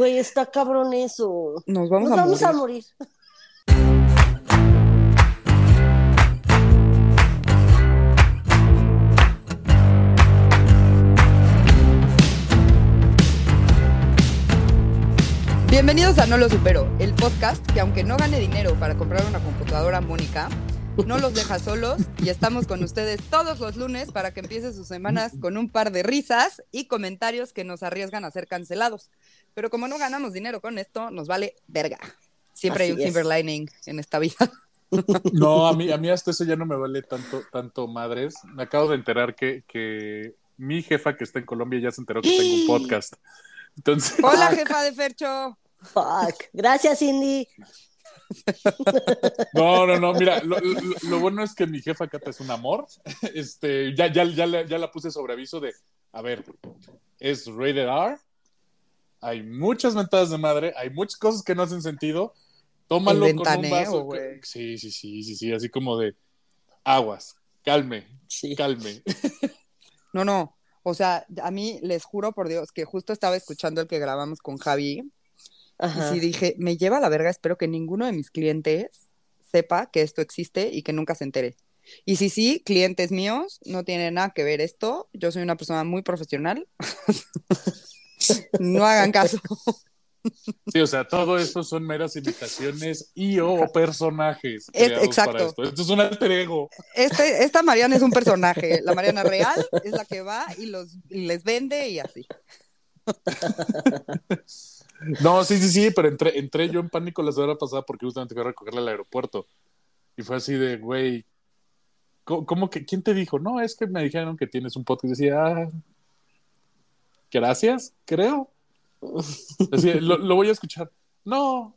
Güey, está cabrón eso. Nos vamos, Nos a, vamos morir. a morir. Bienvenidos a No Lo Supero, el podcast que aunque no gane dinero para comprar una computadora Mónica, no los deja solos y estamos con ustedes todos los lunes para que empiece sus semanas con un par de risas y comentarios que nos arriesgan a ser cancelados. Pero como no ganamos dinero con esto, nos vale verga. Siempre hay un es. silver lining en esta vida. No, a mí, a mí hasta eso ya no me vale tanto, tanto madres. Me acabo de enterar que, que mi jefa que está en Colombia ya se enteró que tengo un podcast. Entonces, Hola, jefa de Fercho. Fuck. Gracias, Cindy. no, no, no, mira, lo, lo- lo bueno es que mi jefa Cata es un amor. Este, ya, ya, ya, la- ya la puse sobre aviso de, a ver, es rated R, hay muchas mentadas de madre, hay muchas cosas que no hacen sentido. Tómalo El con un ventaneo, vaso. güey. Sí, sí, sí, sí, sí, así como de aguas, calme, Sí. calme. No, no. O sea, a mí les juro por Dios que justo estaba escuchando el que grabamos con Javi Ajá. y sí dije, me lleva a la verga, espero que ninguno de mis clientes sepa que esto existe y que nunca se entere. Y si sí, clientes míos, no tiene nada que ver esto. Yo soy una persona muy profesional. no hagan caso. Sí, o sea, todo esto son meras imitaciones y o personajes. Es- exacto. para esto. Esto es un alter ego. Este, esta Mariana es un personaje. La Mariana real es la que va y, los, y les vende y así. No, sí, sí, sí, pero entré, entré yo en pánico la semana pasada porque justamente fui a recogerla al aeropuerto. Y fue así de, güey, ¿cómo, cómo que, quién te dijo? No, es que me dijeron que tienes un podcast. Y decía, ah, gracias, creo. Lo, lo voy a escuchar. No,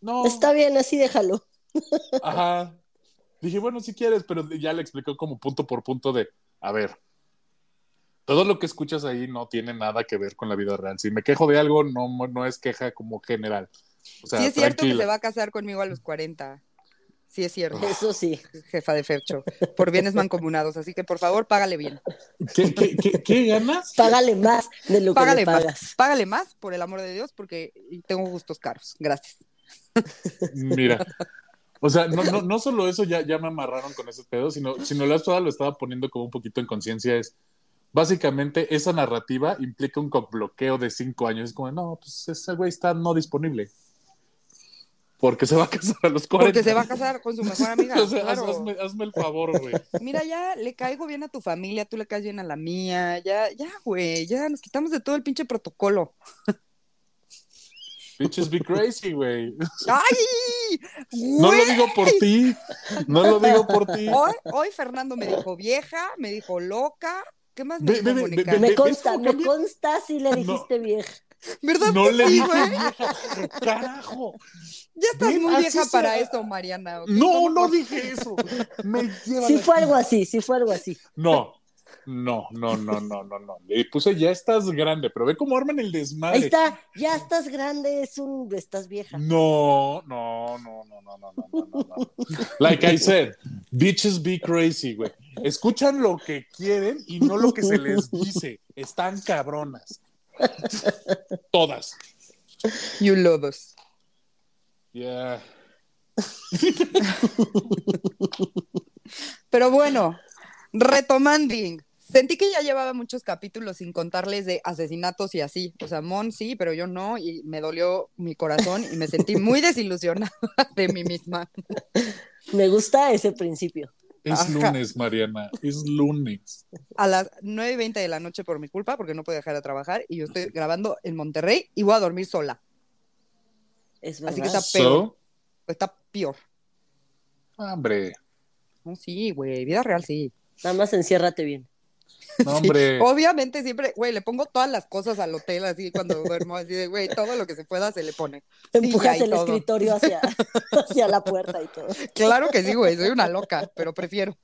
no. Está bien, así déjalo. Ajá. Dije, bueno, si quieres, pero ya le explicó como punto por punto de, a ver, todo lo que escuchas ahí no tiene nada que ver con la vida real. Si me quejo de algo, no, no es queja como general. O sea, sí es cierto que se va a casar conmigo a los 40. Sí es cierto. Eso sí. jefa de Fercho, por bienes mancomunados. Así que por favor, págale bien. ¿Qué, qué, qué, qué ganas? Págale más de lo que le más. pagas. Págale más, por el amor de Dios, porque tengo gustos caros. Gracias. Mira. O sea, no, no, no solo eso ya, ya me amarraron con ese pedo, sino, sino la toda lo estaba poniendo como un poquito en conciencia. Es básicamente esa narrativa implica un bloqueo de cinco años. Es como, no, pues ese güey está no disponible. Porque se va a casar a los 40. Porque se va a casar con su mejor amiga. O sea, haz- claro. hazme, hazme el favor, güey. Mira, ya le caigo bien a tu familia, tú le caes bien a la mía. Ya, ya, güey, ya nos quitamos de todo el pinche protocolo. Bitches be crazy, güey. ¡Ay! No lo digo por ti. No lo digo por ti. Hoy, hoy Fernando me dijo vieja, me dijo loca. ¿Qué más me dijo Me ¿ves consta, me consta si le No. dijiste vieja. ¿Verdad No que le sí, dije güey? vieja. Carajo. Ya estás Ven, muy vieja para eso, Mariana. No, ¿Cómo no por- dije eso. Me lleva Sí la- fue algo así, sí fue algo así. No, no, no, no, no, no, no. Le puse ya estás grande, pero ve cómo arman el desmadre. Ahí está, ya estás grande, es un, estás vieja. No, no, no, no, no, no, no, no, no. Like I said, bitches be crazy, güey. Escuchan lo que quieren y no lo que se les dice. Están cabronas. Todas. You love us. Yeah. Pero bueno, retomando, sentí que ya llevaba muchos capítulos sin contarles de asesinatos y así. O sea, Mon sí, pero yo no, y me dolió mi corazón y me sentí muy desilusionada de mí misma. Me gusta ese principio. Es Ajá. lunes, Mariana. Es lunes. A las 9 y 20 de la noche por mi culpa, porque no puedo dejar de trabajar, y yo estoy grabando en Monterrey y voy a dormir sola. Es Así que verdad. está peor. So, Está peor. hombre. No, sí, güey, vida real sí. Nada más enciérrate bien. No, hombre. Obviamente siempre, güey, le pongo todas las cosas al hotel así cuando duermo, así de, güey, todo lo que se pueda se le pone. Empujas ya, y el todo. escritorio hacia, hacia la puerta y todo. Claro que sí, güey, soy una loca, pero prefiero.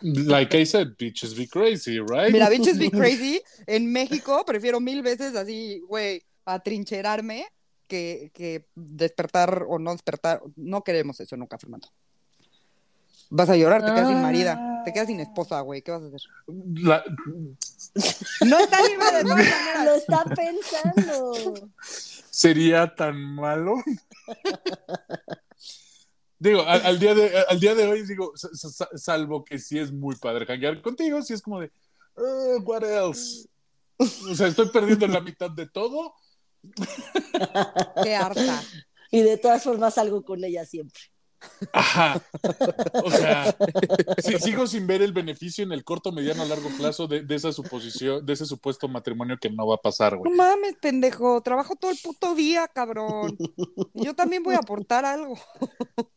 Like I said, bitches be crazy, right? Mira, bitches be crazy, en México prefiero mil veces así, güey, atrincherarme que, que despertar o no despertar. No queremos eso nunca, Fernando. Vas a llorar, te quedas sin marida, te quedas sin esposa, güey, ¿qué vas a hacer? La- No está libre de todas maneras. Lo está pensando. ¿Sería tan malo? digo, al, al día de, al día de hoy, digo, sa- sa- salvo que sí es muy padre hanguear contigo, sí es como de, "Uh, what else? O sea, estoy perdiendo la mitad de todo. Qué harta. Y de todas formas salgo con ella siempre. Ajá. O sea, sí, sigo sin ver el beneficio en el corto, mediano, largo plazo de, de esa suposición, de ese supuesto matrimonio que no va a pasar, No güey. mames, pendejo. Trabajo todo el puto día, cabrón. Yo también voy a aportar algo.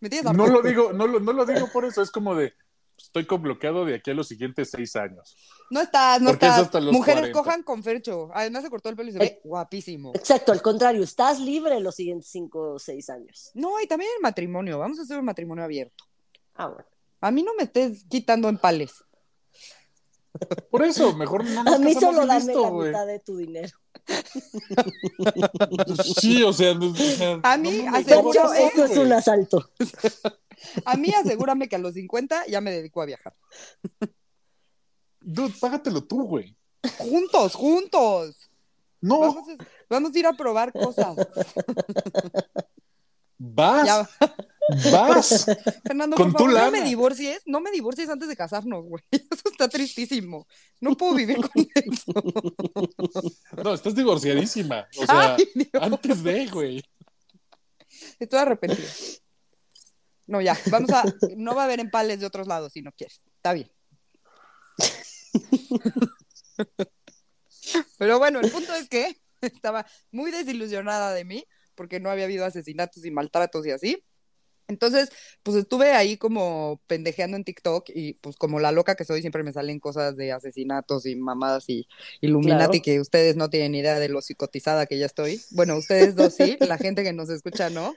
¿Me tienes No lo digo, no lo, no lo digo por eso, es como de, estoy con bloqueado de aquí a los siguientes seis años. No estás, no Porque es estás. hasta los Mujeres 40. cojan con Fercho. Además se cortó el pelo y se ve Eh. guapísimo. Exacto, al contrario, estás libre los siguientes cinco o seis años. No, y también el matrimonio. Vamos a hacer un matrimonio abierto. Ah, bueno. A mí no me estés quitando en pales. Por eso, mejor no nos A mí solo dame la mitad de tu dinero. Sí, o sea, no- A mí, no esto es un asalto. A mí asegúrame que a los 50 ya me dedico a viajar. Dude, págatelo tú, güey. Juntos, juntos. No, Vamos a, vamos a ir a probar cosas. vas, Ya. Vas. Fernando, Con por tu favor, no me lana. divorcies, no me divorcies antes de casarnos, güey. Eso está tristísimo. No puedo vivir con eso. No, estás divorciadísima. O sea, Ay, antes de, güey. Estoy arrepentida. No, ya, vamos a. No va a haber empales de otros lados si no quieres. Está bien. Pero bueno, el punto es que estaba muy desilusionada de mí porque no había habido asesinatos y maltratos y así. Entonces, pues estuve ahí como pendejeando en TikTok y pues como la loca que soy, siempre me salen cosas de asesinatos y mamadas y Illuminati Claro. que ustedes no tienen idea de lo psicotizada que ya estoy. Bueno, ustedes dos sí, la gente que nos escucha no.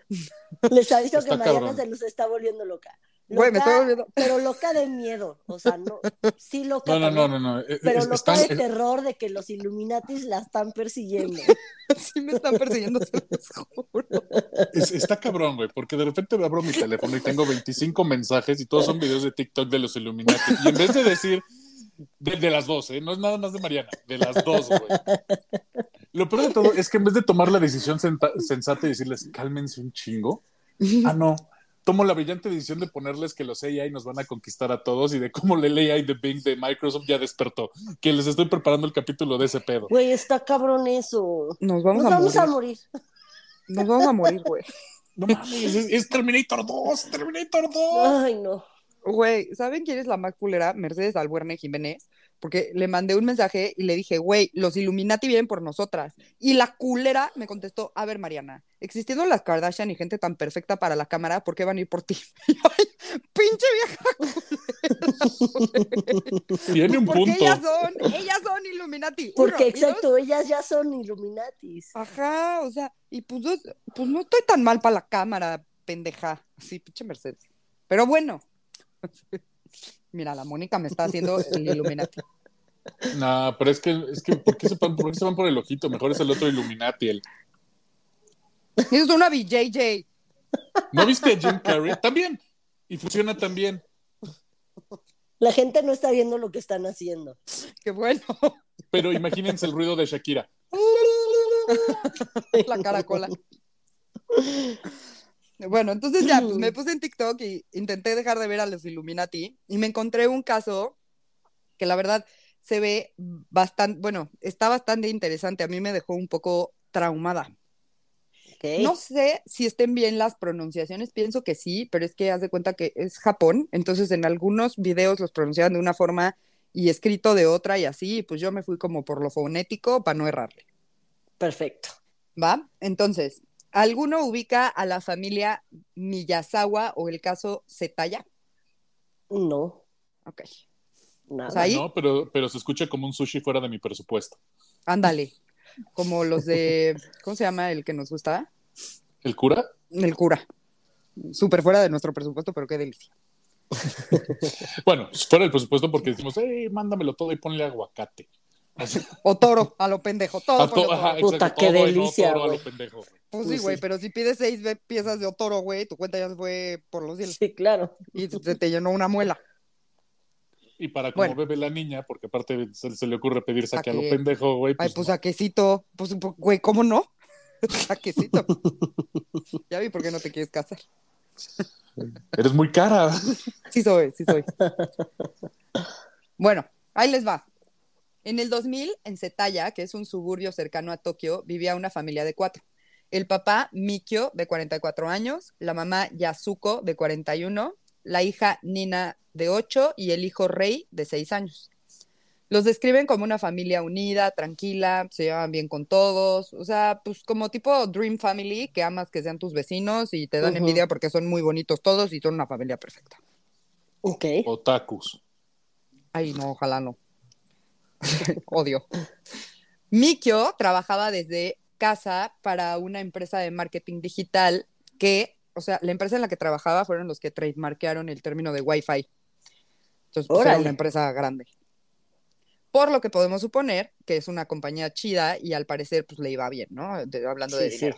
Les aviso que Está Mariana cabrón. se los está volviendo loca. Güey, me Loca, estoy volviendo- Pero loca de miedo. O sea, no. Sí, loca. No, no, no, también, no, no. Pero es- loca están- de terror de que los Illuminatis la están persiguiendo. Sí me están persiguiendo, se los juro. es- está cabrón, güey, porque de repente abro mi teléfono y tengo 25 mensajes y todos son videos de TikTok de los Illuminati. Y en vez de decir de, de las dos, ¿eh? no es nada más de Mariana, de las dos, güey. Lo peor de todo es que en vez de tomar la decisión sensata y decirles, cálmense un chingo, ah, no. Tomo la brillante decisión de ponerles que los AI nos van a conquistar a todos y de cómo el AI de Bing de Microsoft ya despertó. Que les estoy preparando el capítulo de ese pedo. Güey, está cabrón eso. Nos vamos, Nos a, vamos morir. a morir. Nos vamos a morir, güey. No mames, es, es Terminator 2, Terminator 2. Ay, no. Güey, ¿saben quién es la más culera? Mercedes Albuerne Jiménez. Porque le mandé un mensaje y le dije, güey, los Illuminati vienen por nosotras. Y la culera me contestó, a ver, Mariana, existiendo las Kardashian y gente tan perfecta para la cámara, ¿por qué van a ir por ti? Y yo, "Ay, pinche vieja. Tiene un Porque punto. ellas son, ellas son Illuminati. Porque, Uno, exacto, ellas ya son Illuminatis. Ajá, o sea, y pues, dos- pues no estoy tan mal para la cámara, pendeja. Sí, pinche Mercedes. Pero bueno. Mira, la Mónica me está haciendo el Illuminati. No, pero es que, es que ¿por, qué se van, por qué se van por el ojito? Mejor es el otro Illuminati. El... Es una BJJ. ¿No viste a Jim Carrey? También. Y funciona también. La gente no está viendo lo que están haciendo. Qué bueno. Pero imagínense el ruido de Shakira. la caracola. Bueno, entonces ya, pues me puse en TikTok y intenté dejar de ver a los Illuminati y me encontré un caso que la verdad se ve bastante, bueno, está bastante interesante. A mí me dejó un poco traumada. Ok. No sé si estén bien las pronunciaciones, pienso que sí, pero es que haz de cuenta que es Japón, entonces en algunos videos los pronunciaban de una forma y escrito de otra y así, pues yo me fui como por lo fonético para no errarle. Perfecto. ¿Va? Entonces, ¿alguno ubica a la familia Miyazawa o el caso Zetaya? No, Ok, nada. O sea, ahí- No, pero, pero se escucha como un sushi fuera de mi presupuesto. ándale. Como los de, ¿cómo se llama el que nos gusta? ¿El cura? El cura. Súper fuera de nuestro presupuesto, pero qué delicia. Bueno, fuera del presupuesto porque decimos, hey, mándamelo todo y ponle aguacate. O toro, a lo pendejo, todo a ponle to- toro. ajá, Puta, exacto, qué no delicia, toro a güey. lo pendejo. Pues sí, Pues güey, sí. pero si pides seis piezas de otoro, güey, tu cuenta ya se fue por los cielos Sí, claro. y se te llenó una muela. Y para como Bueno. bebe la niña, porque aparte se, se le ocurre pedir saque a lo pendejo, güey. Ay, Pues, pues no. saquecito. Pues, pues, güey, ¿cómo no? Saquecito. Ya vi por qué no te quieres casar. Eres muy cara. Sí soy, sí soy. Bueno, ahí les va. En el 2000, en Setaya, que es un suburbio cercano a Tokio, vivía una familia de cuatro. El papá, Mikio, de 44 años, la mamá, Yasuko, de 41, la hija, Nina, de 8, y el hijo, Rei, de 6 años. Los describen como una familia unida, tranquila, se llevan bien con todos, o sea, pues como tipo Dream Family, que amas que sean tus vecinos y te dan envidia porque son muy bonitos todos y son una familia perfecta. Ok. Otakus. Ay, no, ojalá no. Odio. Mikio trabajaba desde casa para una empresa de marketing digital que, o sea, la empresa en la que trabajaba fueron los que trademarkearon el término de Wi-Fi. Entonces, pues, era una empresa grande. Por lo que podemos suponer que es una compañía chida y al parecer, pues le iba bien, ¿no? De- hablando de Sí, sí.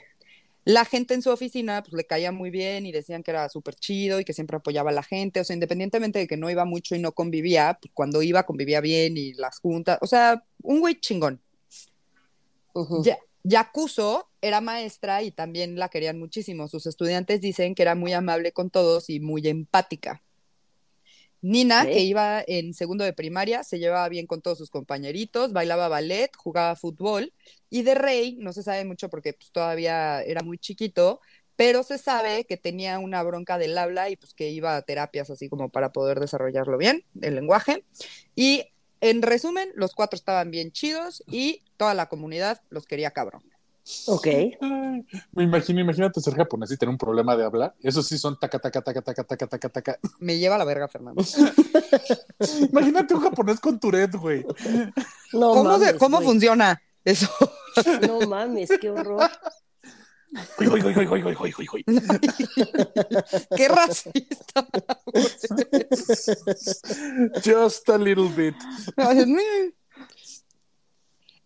La gente en su oficina, pues le caía muy bien y decían que era súper chido y que siempre apoyaba a la gente. O sea, independientemente de que no iba mucho y no convivía, pues cuando iba convivía bien y las juntas. O sea, un güey chingón. Ya- Yakuzo era maestra y también la querían muchísimo. Sus estudiantes dicen que era muy amable con todos y muy empática. Nina, que iba en segundo de primaria, se llevaba bien con todos sus compañeritos, bailaba ballet, jugaba fútbol. Y de Rey, no se sabe mucho porque pues, todavía era muy chiquito, pero se sabe que tenía una bronca del habla y pues que iba a terapias así como para poder desarrollarlo bien, el lenguaje. Y en resumen, los cuatro estaban bien chidos y toda la comunidad los quería cabrón. Ok. Me imagino, imagínate ser japonés y tener un problema de hablar. Eso sí son taca, taca, taca, taca, taca, taca, taca. Me lleva a la verga, Fernando. imagínate un japonés con Tourette, güey. No ¿Cómo, ¿cómo funciona eso? no mames, qué horror. Uy, uy, uy, Qué racista. Just a little bit.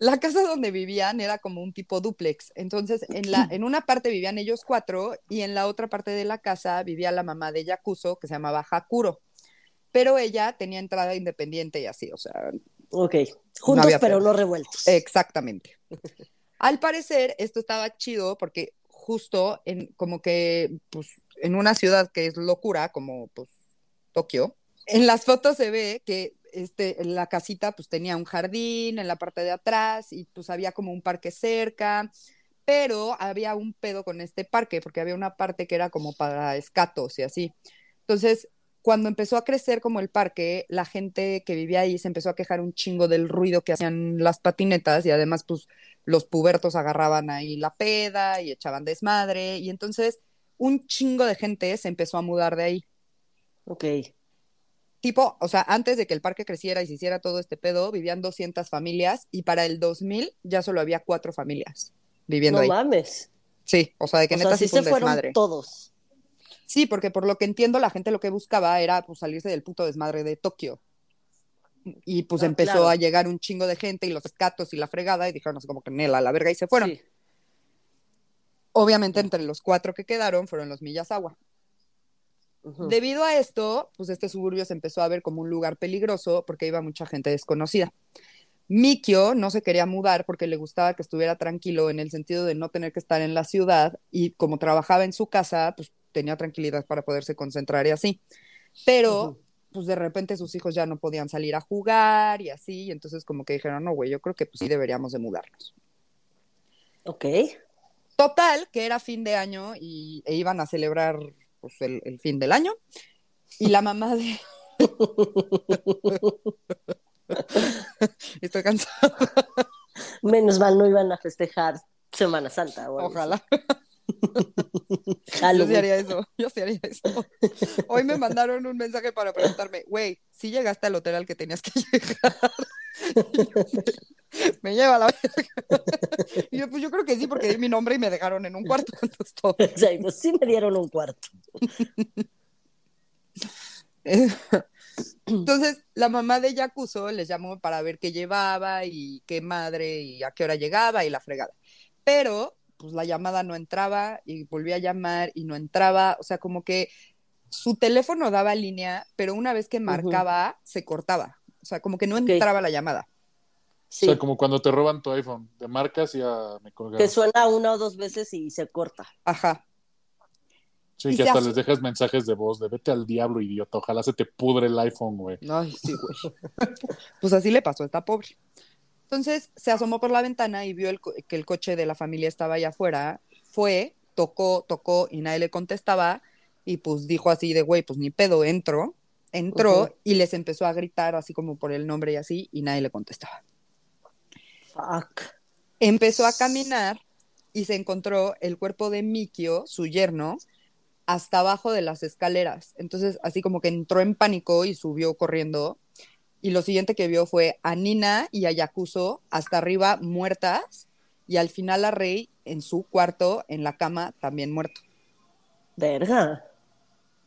La casa donde vivían era como un tipo duplex. Entonces, en, la, en una parte vivían ellos cuatro y en la otra parte de la casa vivía la mamá de Yakuzo, que se llamaba Hakuro. Pero ella tenía entrada independiente y así, o sea, Ok. Juntos pero no revueltos. Exactamente. Al parecer, esto estaba chido porque justo en como que pues, en una ciudad que es locura, como pues Tokio, en las fotos se ve que este, la casita pues tenía un jardín en la parte de atrás y pues había como un parque cerca, pero había un pedo con este parque porque había una parte que era como para escatos y así. Entonces, cuando empezó a crecer como el parque, la gente que vivía ahí se empezó a quejar un chingo del ruido que hacían las patinetas y además pues los pubertos agarraban ahí la peda y echaban desmadre y entonces un chingo de gente se empezó a mudar de ahí. Ok. Tipo, o sea, antes de que el parque creciera y se hiciera todo este pedo, vivían 200 familias y para el 2000 ya solo había cuatro familias viviendo No ahí. mames. Sí, o sea, de que O neta sea, sí se fueron desmadre. todos. Sí, porque por lo que entiendo, la gente lo que buscaba era pues, salirse del puto desmadre de Tokio. Y pues Ah, empezó claro. a llegar un chingo de gente y los escatos y la fregada y dijeron así como que Nela, a la verga y se fueron. Sí. Obviamente entre los cuatro que quedaron fueron los Miyazawa. Debido a esto, pues este suburbio se empezó a ver como un lugar peligroso porque iba mucha gente desconocida. Mikio no se quería mudar porque le gustaba que estuviera tranquilo en el sentido de no tener que estar en la ciudad y como trabajaba en su casa, pues tenía tranquilidad para poderse concentrar y así. Pero Ujú. pues de repente sus hijos ya no podían salir a jugar y así, y entonces como que dijeron, no, güey, yo creo que pues sí deberíamos de mudarnos. Ok. Total, que era fin de año y e iban a celebrar pues, el, el fin del año. Y la mamá de... Estoy cansada. Menos mal no iban a festejar Semana Santa. Ojalá. Yo sí haría eso. Yo sí haría eso. Hoy me mandaron un mensaje para preguntarme, güey, si llegaste al hotel al que tenías que llegar. Me, lleva la. Y yo, pues yo creo que sí, porque di mi nombre y me dejaron en un cuarto. Entonces, todo. Exacto, sí me dieron un cuarto. Entonces, la mamá de Yakuzo les llamó para ver qué llevaba y qué madre y a qué hora llegaba y la fregada. Pero, pues la llamada no entraba y volví a llamar y no entraba. O sea, como que su teléfono daba línea, pero una vez que marcaba, se cortaba. O sea, como que no entraba la llamada. Sí. O sea, como cuando te roban tu iPhone, de marcas y ya me colgaron. Que suena una o dos veces y se corta. Ajá. Sí, que hasta les dejas mensajes de voz de vete al diablo, idiota. Ojalá se te pudre el iPhone, güey. Ay, sí, güey. pues así le pasó a esta pobre. Entonces se asomó por la ventana y vio que el coche de la familia estaba allá afuera. Fue, tocó, tocó y nadie le contestaba. Y pues dijo así de, güey, pues ni pedo, entro. Entró y les empezó a gritar así como por el nombre y así, y nadie le contestaba. Fuck. Empezó a caminar y se encontró el cuerpo de Mikio, su yerno, hasta abajo de las escaleras. Entonces, así como que entró en pánico y subió corriendo. Y lo siguiente que vio fue a Nina y a Yakuzo hasta arriba muertas y al final a Rey en su cuarto, en la cama, también muerto. Verga.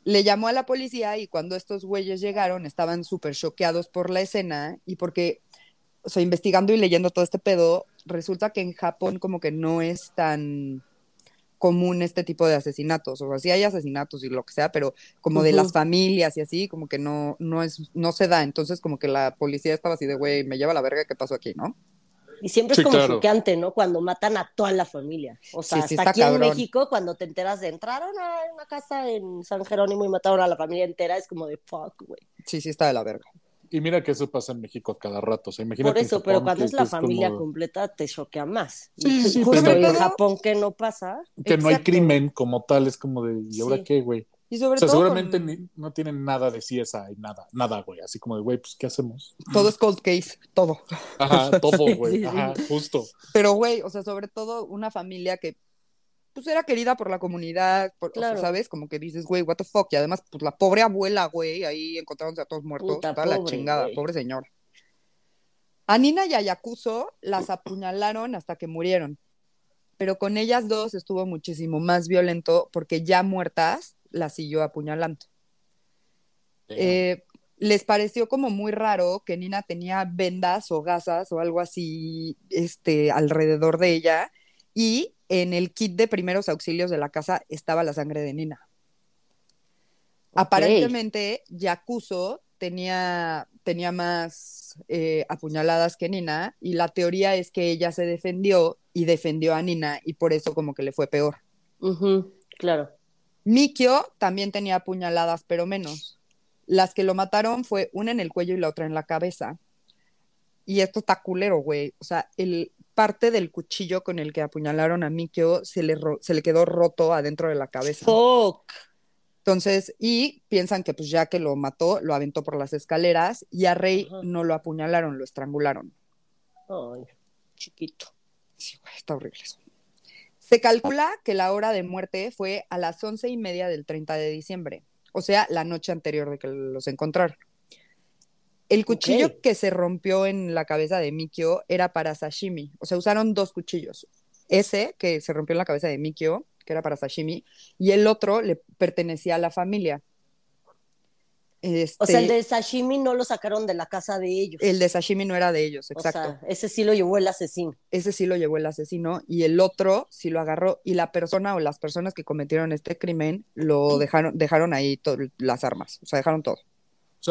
Le llamó a la policía y cuando estos güeyes llegaron estaban súper choqueados por la escena y porque, o sea, investigando y leyendo todo este pedo, resulta que en Japón como que no es tan común este tipo de asesinatos, o sea, sí hay asesinatos y lo que sea, pero como de las familias y así, como que no, no es, no se da, entonces como que la policía estaba así de, güey, me lleva la verga, ¿qué pasó aquí, no? Y siempre es como choqueante, ¿no? Cuando matan a toda la familia. O sea, hasta aquí en México, cuando te enteras de entraron a una casa en San Jerónimo y mataron a la familia entera, es como de fuck, güey. Sí, sí está de la verga. Y mira que eso pasa en México a cada rato. O sea, imagínate Por eso, pero cuando es la familia completa te choquea más. Sí, sí, Justo en Japón que no pasa. Que no hay crimen como tal, es como de, ¿y ahora qué, güey? Y sobre o sea, todo seguramente no tienen nada de CSI, nada, nada, güey. Así como de, güey, pues, ¿qué hacemos? Todo es cold case, todo. Ajá, todo, güey. Ajá, justo. Pero, güey, o sea, sobre todo una familia que pues era querida por la comunidad, por, ¿sabes? Como que dices, güey, what the fuck. Y además, pues la pobre abuela, güey, ahí encontrándose a todos muertos, toda la chingada, pobre señora. A Nina y a Yakuzo las apuñalaron hasta que murieron. Pero con ellas dos estuvo muchísimo más violento porque ya muertas las siguió apuñalando. Eh, les pareció como muy raro que Nina tenía vendas o gasas o algo así este, alrededor de ella y en el kit de primeros auxilios de la casa estaba la sangre de Nina. Aparentemente, Yakuzo tenía, tenía más eh, apuñaladas que Nina y la teoría es que ella se defendió y defendió a Nina y por eso como que le fue peor. claro. Mikio también tenía apuñaladas, pero menos. Las que lo mataron fue una en el cuello y la otra en la cabeza. Y esto está culero, güey. O sea, el, parte del cuchillo con el que apuñalaron a Mikio se le, se le quedó roto adentro de la cabeza. Fuck. Entonces, y piensan que pues ya que lo mató, lo aventó por las escaleras y a Rey no lo apuñalaron, lo estrangularon. Ay, chiquito. Sí, güey, está horrible eso. Se calcula que la hora de muerte fue a las once y media del 30 de diciembre, o sea, la noche anterior de que los encontraron. El cuchillo que se rompió en la cabeza de Mikio era para sashimi. O sea, usaron dos cuchillos. Ese que se rompió en la cabeza de Mikio, que era para sashimi, y el otro le pertenecía a la familia. o sea, el este de sashimi no lo sacaron de la casa de ellos. El de sashimi no era de ellos, exacto. O sea, ese sí lo llevó el asesino. Ese sí lo llevó el asesino y el otro sí lo agarró y la persona o las personas que cometieron este crimen lo dejaron, dejaron ahí las armas, o sea, dejaron todo.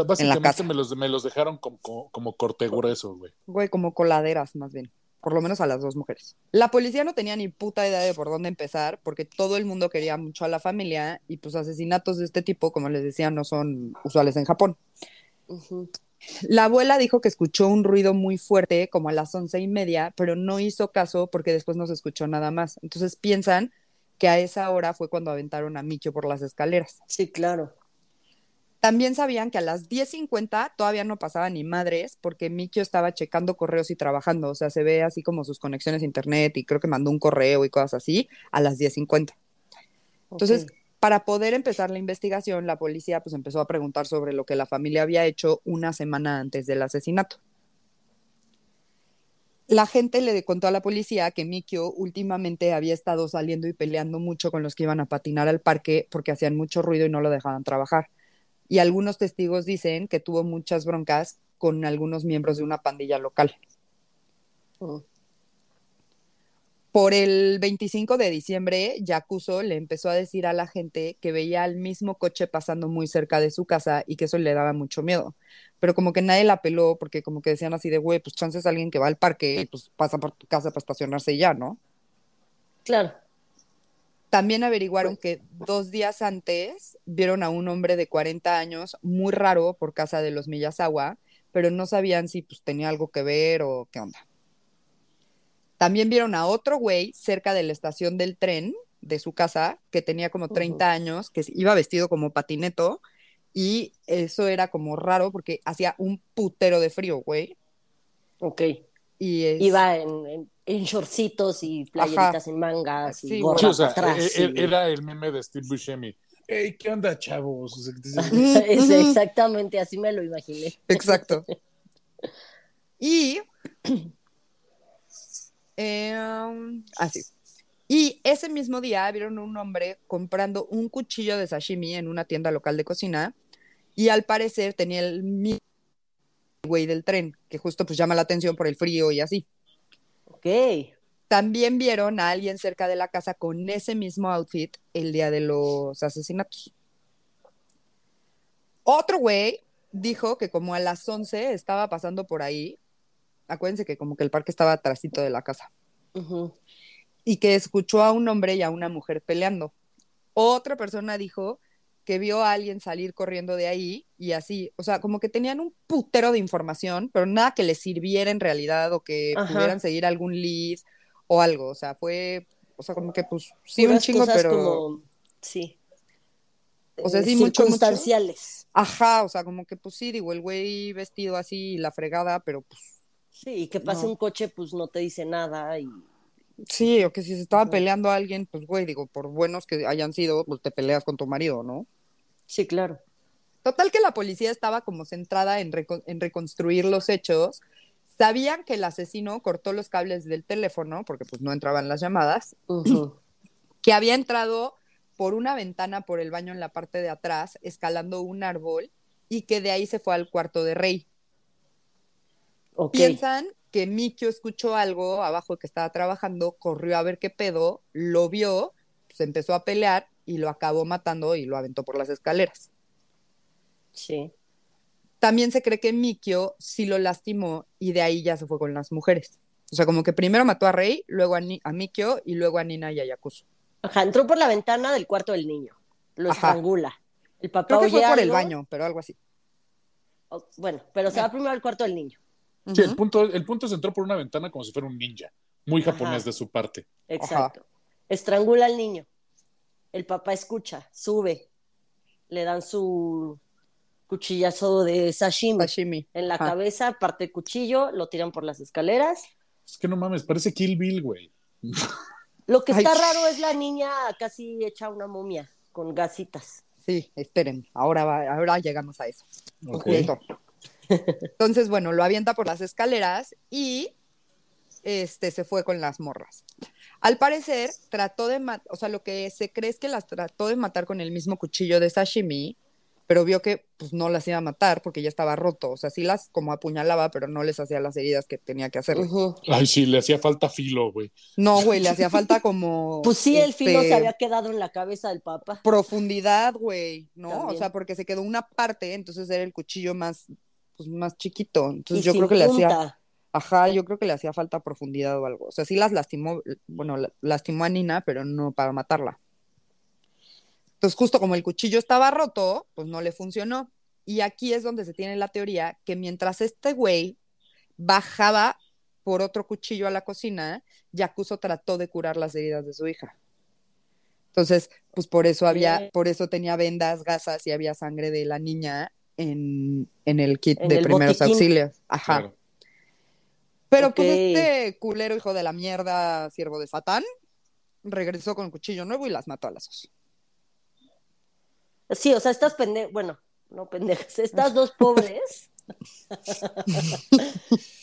O sea, básicamente me los, me los dejaron como, como, corte grueso, güey. Güey, como coladeras, más bien. Por lo menos a las dos mujeres. La policía no tenía ni puta idea de por dónde empezar, porque todo el mundo quería mucho a la familia y pues asesinatos de este tipo, como les decía, no son usuales en Japón. La abuela dijo que escuchó un ruido muy fuerte, como a las once y media, pero no hizo caso porque después no se escuchó nada más. Entonces piensan que a esa hora fue cuando aventaron a Micho por las escaleras. Sí, claro. También sabían que a las 10.50 todavía no pasaba ni madres porque Mikio estaba checando correos y trabajando. O sea, se ve así como sus conexiones a internet y creo que mandó un correo y cosas así a las 10.50. Entonces, para poder empezar la investigación, la policía pues empezó a preguntar sobre lo que la familia había hecho una semana antes del asesinato. La gente le contó a la policía que Mikio últimamente había estado saliendo y peleando mucho con los que iban a patinar al parque porque hacían mucho ruido y no lo dejaban trabajar y algunos testigos dicen que tuvo muchas broncas con algunos miembros de una pandilla local. Oh. Por el 25 de diciembre, Yakuzo le empezó a decir a la gente que veía el mismo coche pasando muy cerca de su casa y que eso le daba mucho miedo. Pero como que nadie la peló porque como que decían así de, güey, pues chances alguien que va al parque y pues pasa por tu casa para estacionarse y ya, ¿no? Claro. También averiguaron que dos días antes vieron a un hombre de 40 años muy raro por casa de los Miyazawa, pero no sabían si pues tenía algo que ver o qué onda. También vieron a otro güey cerca de la estación del tren de su casa, que tenía como 30 años, que iba vestido como patineto, y eso era como raro porque hacía un putero de frío, güey. Ok. Y Iba en, en, shortcitos y playeritas en mangas y gorras atrás. E, e, era el meme de Steve Buscemi. Hey, ¿qué onda, chavos? exactamente, así me lo imaginé. Exacto. Y Em, así. Y ese mismo día vieron un hombre comprando un cuchillo de sashimi en una tienda local de cocina y al parecer tenía el mismo güey del tren, que justo pues llama la atención por el frío y así. Ok. También vieron a alguien cerca de la casa con ese mismo outfit el día de los asesinatos. Otro güey dijo que como a las 11 estaba pasando por ahí acuérdense que como que el parque estaba atrásito de la casa. Y que escuchó a un hombre y a una mujer peleando. Otra persona dijo que vio a alguien salir corriendo de ahí y así, o sea, como que tenían un putero de información, pero nada que les sirviera en realidad o que pudieran seguir algún lead o algo, o sea, fue, o sea, como que pues sí un chingo, pero sí. O sea, sí, circunstanciales. Ajá, o sea, como que pues sí, digo, el güey vestido así, la fregada, pero pues Sí, y que pase un coche, pues no te dice nada y... Sí, o que si se estaba peleando a alguien, pues güey, digo, por buenos que hayan sido, pues te peleas con tu marido, ¿no? Sí, claro. Total que la policía estaba como centrada en, reconstruir los hechos. Sabían que el asesino cortó los cables del teléfono, porque pues no entraban las llamadas, que había entrado por una ventana por el baño en la parte de atrás, escalando un árbol, y que de ahí se fue al cuarto de Rey. Piensan que Mikio escuchó algo abajo que estaba trabajando, corrió a ver qué pedo, lo vio, se empezó a pelear y lo acabó matando y lo aventó por las escaleras. Sí. También se cree que Mikio sí lo lastimó y de ahí ya se fue con las mujeres. O sea, como que primero mató a Rey, luego a, Mikio y luego a Nina y a Yakuzo. Ajá, entró por la ventana del cuarto del niño. Lo estrangula. El papá Creo que fue por el baño, pero algo así. bueno, pero se va primero al cuarto del niño. Sí, el punto, el punto es entró por una ventana como si fuera un ninja. Muy japonés de su parte. Exacto. Estrangula al niño. El papá escucha, sube. Le dan su cuchillazo de sashimi, en la cabeza, parte el cuchillo, lo tiran por las escaleras. Es que no mames, parece Kill Bill, güey. Lo que está raro es la niña casi hecha una momia con gasitas. Sí, esperen, ahora, ahora llegamos a eso. Okay. Entonces, bueno, lo avienta por las escaleras y este se fue con las morras. Al parecer, trató de matar, o sea, lo que se cree es que las trató de matar con el mismo cuchillo de sashimi, pero vio que pues no las iba a matar porque ya estaba roto, o sea, sí las como apuñalaba, pero no les hacía las heridas que tenía que hacer. Ay, sí, le hacía falta filo, güey. No, güey, le hacía falta como Pues sí, el filo se este, había quedado en la cabeza del papá. Profundidad, güey, ¿no? O sea, porque se quedó una parte, entonces era el cuchillo más pues, más chiquito. Entonces yo creo que le hacía. Ajá, yo creo que le hacía falta profundidad o algo. O sea, sí las lastimó, bueno, lastimó a Nina, pero no para matarla. Entonces, justo como el cuchillo estaba roto, pues no le funcionó. Y aquí es donde se tiene la teoría que mientras este güey bajaba por otro cuchillo a la cocina, Yakuzo trató de curar las heridas de su hija. Entonces, pues por eso había, por eso tenía vendas, gasas y había sangre de la niña en, el kit de primeros auxilios. Ajá. Pero pues este culero hijo de la mierda, siervo de Satán, regresó con un cuchillo nuevo y las mató a las dos. Sí, o sea, estas pendejas, bueno, no pendejas, estas dos pobres.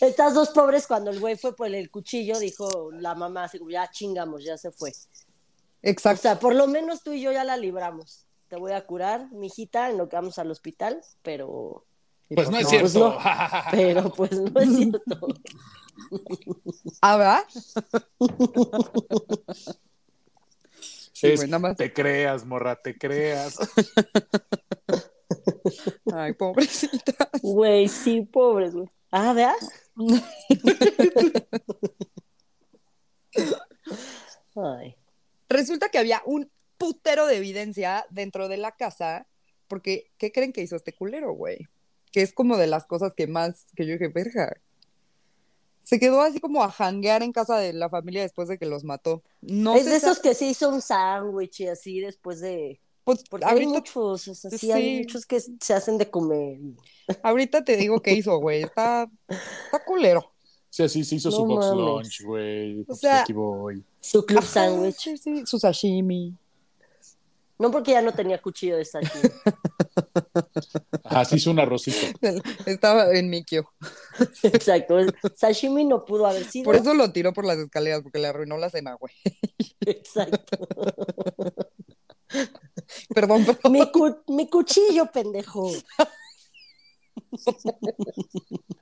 estas dos pobres, cuando el güey fue por el cuchillo, dijo la mamá, así ya chingamos, ya se fue. Exacto. O sea, por lo menos tú y yo ya la libramos te voy a curar, mijita, en lo que vamos al hospital, pero... Pues, no, es cierto. pero pues no es cierto. ¿Ah, va? Te creas, morra, te creas. Ay, pobrecita. Güey, sí, pobres, güey. Ah, ¿verdad? Ay. Resulta que había un putero de evidencia dentro de la casa, porque ¿qué creen que hizo este culero, güey? Que es como de las cosas que más, que yo dije, verga. Se quedó así como a janguear en casa de la familia después de que los mató. No es de esos que se hizo un sándwich y así después de... Pues, Porque hay muchos, o sea, sí, hay muchos que se hacen de comer. Ahorita te digo qué hizo, güey. Está, está culero. Sí, así se hizo su box lunch, güey. O sea, su club sandwich. su sashimi. No porque ya no tenía cuchillo de sashimi. Ajá, se hizo un arrocito. Estaba en Mikio. Exacto. sashimi no pudo haber sido. Por eso lo tiró por las escaleras, porque le arruinó la cena, güey. Exacto. perdón, perdón. Mi, mi cuchillo, pendejo.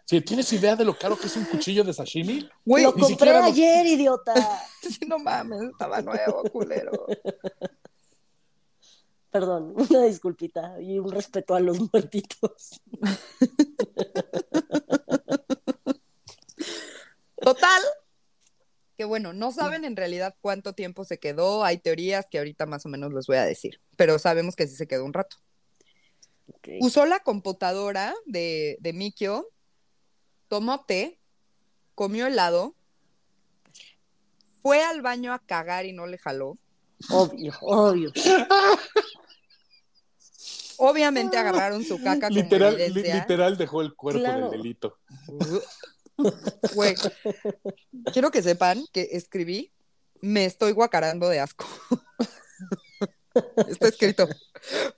Sí, ¿Tienes idea de lo caro que es un cuchillo de sashimi? lo compré ayer, idiota. no mames, estaba nuevo, culero. Perdón, una disculpita y un respeto a los muertitos. Total, que bueno, no saben en realidad cuánto tiempo se quedó, hay teorías que ahorita más o menos les voy a decir, pero sabemos que sí se quedó un rato. Usó la computadora de, de Mikio, tomó té, comió helado, fue al baño a cagar y no le jaló. Obvio, obvio. Obviamente agarraron su caca como literal, literal dejó el cuerpo del delito. Güey, quiero que sepan que escribí, me estoy guacarando de asco. Está escrito.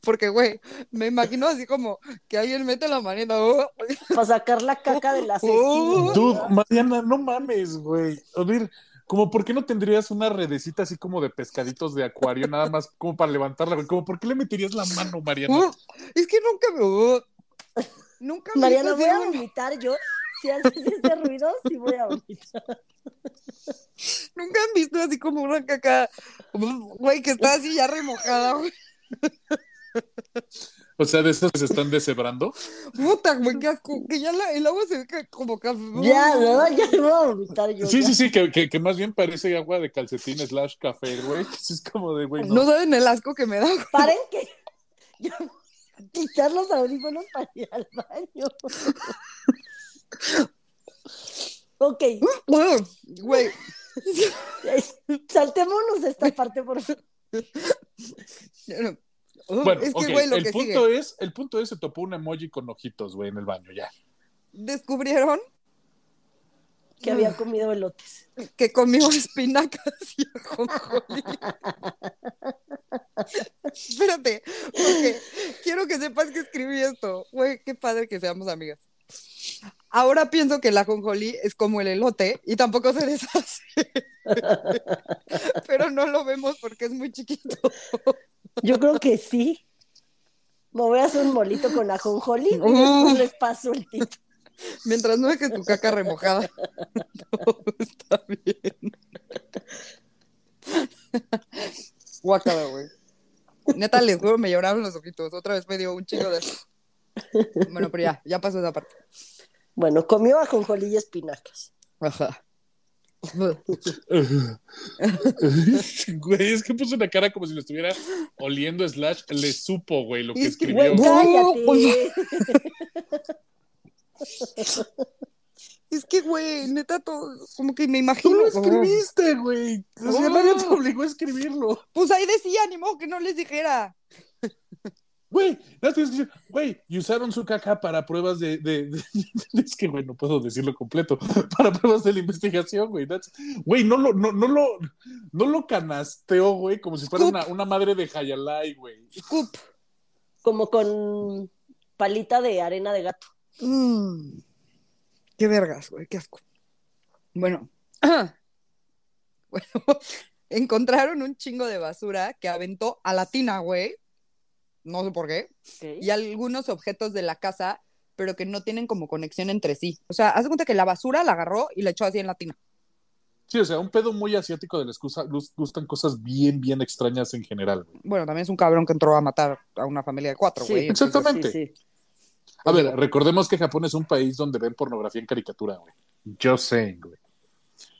Porque, güey, me imagino así como que alguien mete la manita. Oh. Para sacar la caca de la oh. Dude, Mariana, no mames, güey. A ver, como por qué no tendrías una redecita así como de pescaditos de acuario, nada más como para levantarla, güey. Como por qué le meterías la mano, Mariana. Oh, es que nunca me. Nunca me Mariana, voy a vomitar yo. Si haces este ruido, sí voy a vomitar. Nunca han visto así como una caca, güey, que está así ya remojada, güey. O sea, de esas que se están deshebrando. Puta, güey, qué asco. Que ya la, el agua se ve como café. Ya, ¿verdad? Ya lo voy a vomitar yo. Sí, sí, sí, que, que, que, más bien parece agua de calcetín slash café, güey. Es como de, güey. No. no saben el asco que me da. Güey. Paren que. Quitar los audífonos para ir al baño. ok. Güey. Saltémonos esta parte, por favor. Bueno, es que, güey, lo el punto es, el punto es, se topó un emoji con ojitos, güey, en el baño, ya. ¿Descubrieron? Que había comido elotes. Que comió espinacas y ajonjolí. Espérate, porque quiero que sepas que escribí esto. Güey, qué padre que seamos amigas. Ahora pienso que la jonjolí es como el elote y tampoco se deshace. Pero no lo vemos porque es muy chiquito. Yo creo que sí. Me voy a hacer un molito con ajonjolí y después les paso el tito. Mientras no dejes tu caca remojada. Todo está bien. Guácala, güey. Neta, les juro, me lloraron los ojitos. Otra vez me dio un chingo de. Bueno, pero ya, ya pasó esa parte. Bueno, comió ajonjolí y espinacas. Ajá. güey, es que puso una cara como si lo estuviera oliendo, slash, le supo, güey, lo que escribió. cállate. Es que, güey, neta, todo, como que me imagino. Tú lo escribiste, güey. O sea, nadie te obligó a escribirlo. Pues ahí decía, ni modo que no les dijera. Güey, güey, y usaron su caca para pruebas de, de, es que, güey, no puedo decirlo completo, para pruebas de la investigación, güey. Güey, no lo, no, no lo, no lo canasteó, güey, como si fuera una, una, madre de Hayalai, güey. Scoop. Como con palita de arena de gato. Mm. Qué vergas, güey, qué asco. Bueno. bueno, encontraron un chingo de basura que aventó a la tina, güey no sé por qué, y algunos objetos de la casa pero que no tienen como conexión entre sí. O sea, haz cuenta que la basura la agarró y la echó así en la tina. Sí, o sea, un pedo muy asiático de les gustan cosas bien, bien extrañas en general. Bueno, también es un cabrón que entró a matar a una familia de cuatro, güey. exactamente. A ver, recordemos que Japón es un país donde ven pornografía en caricatura, güey. Yo sé, güey.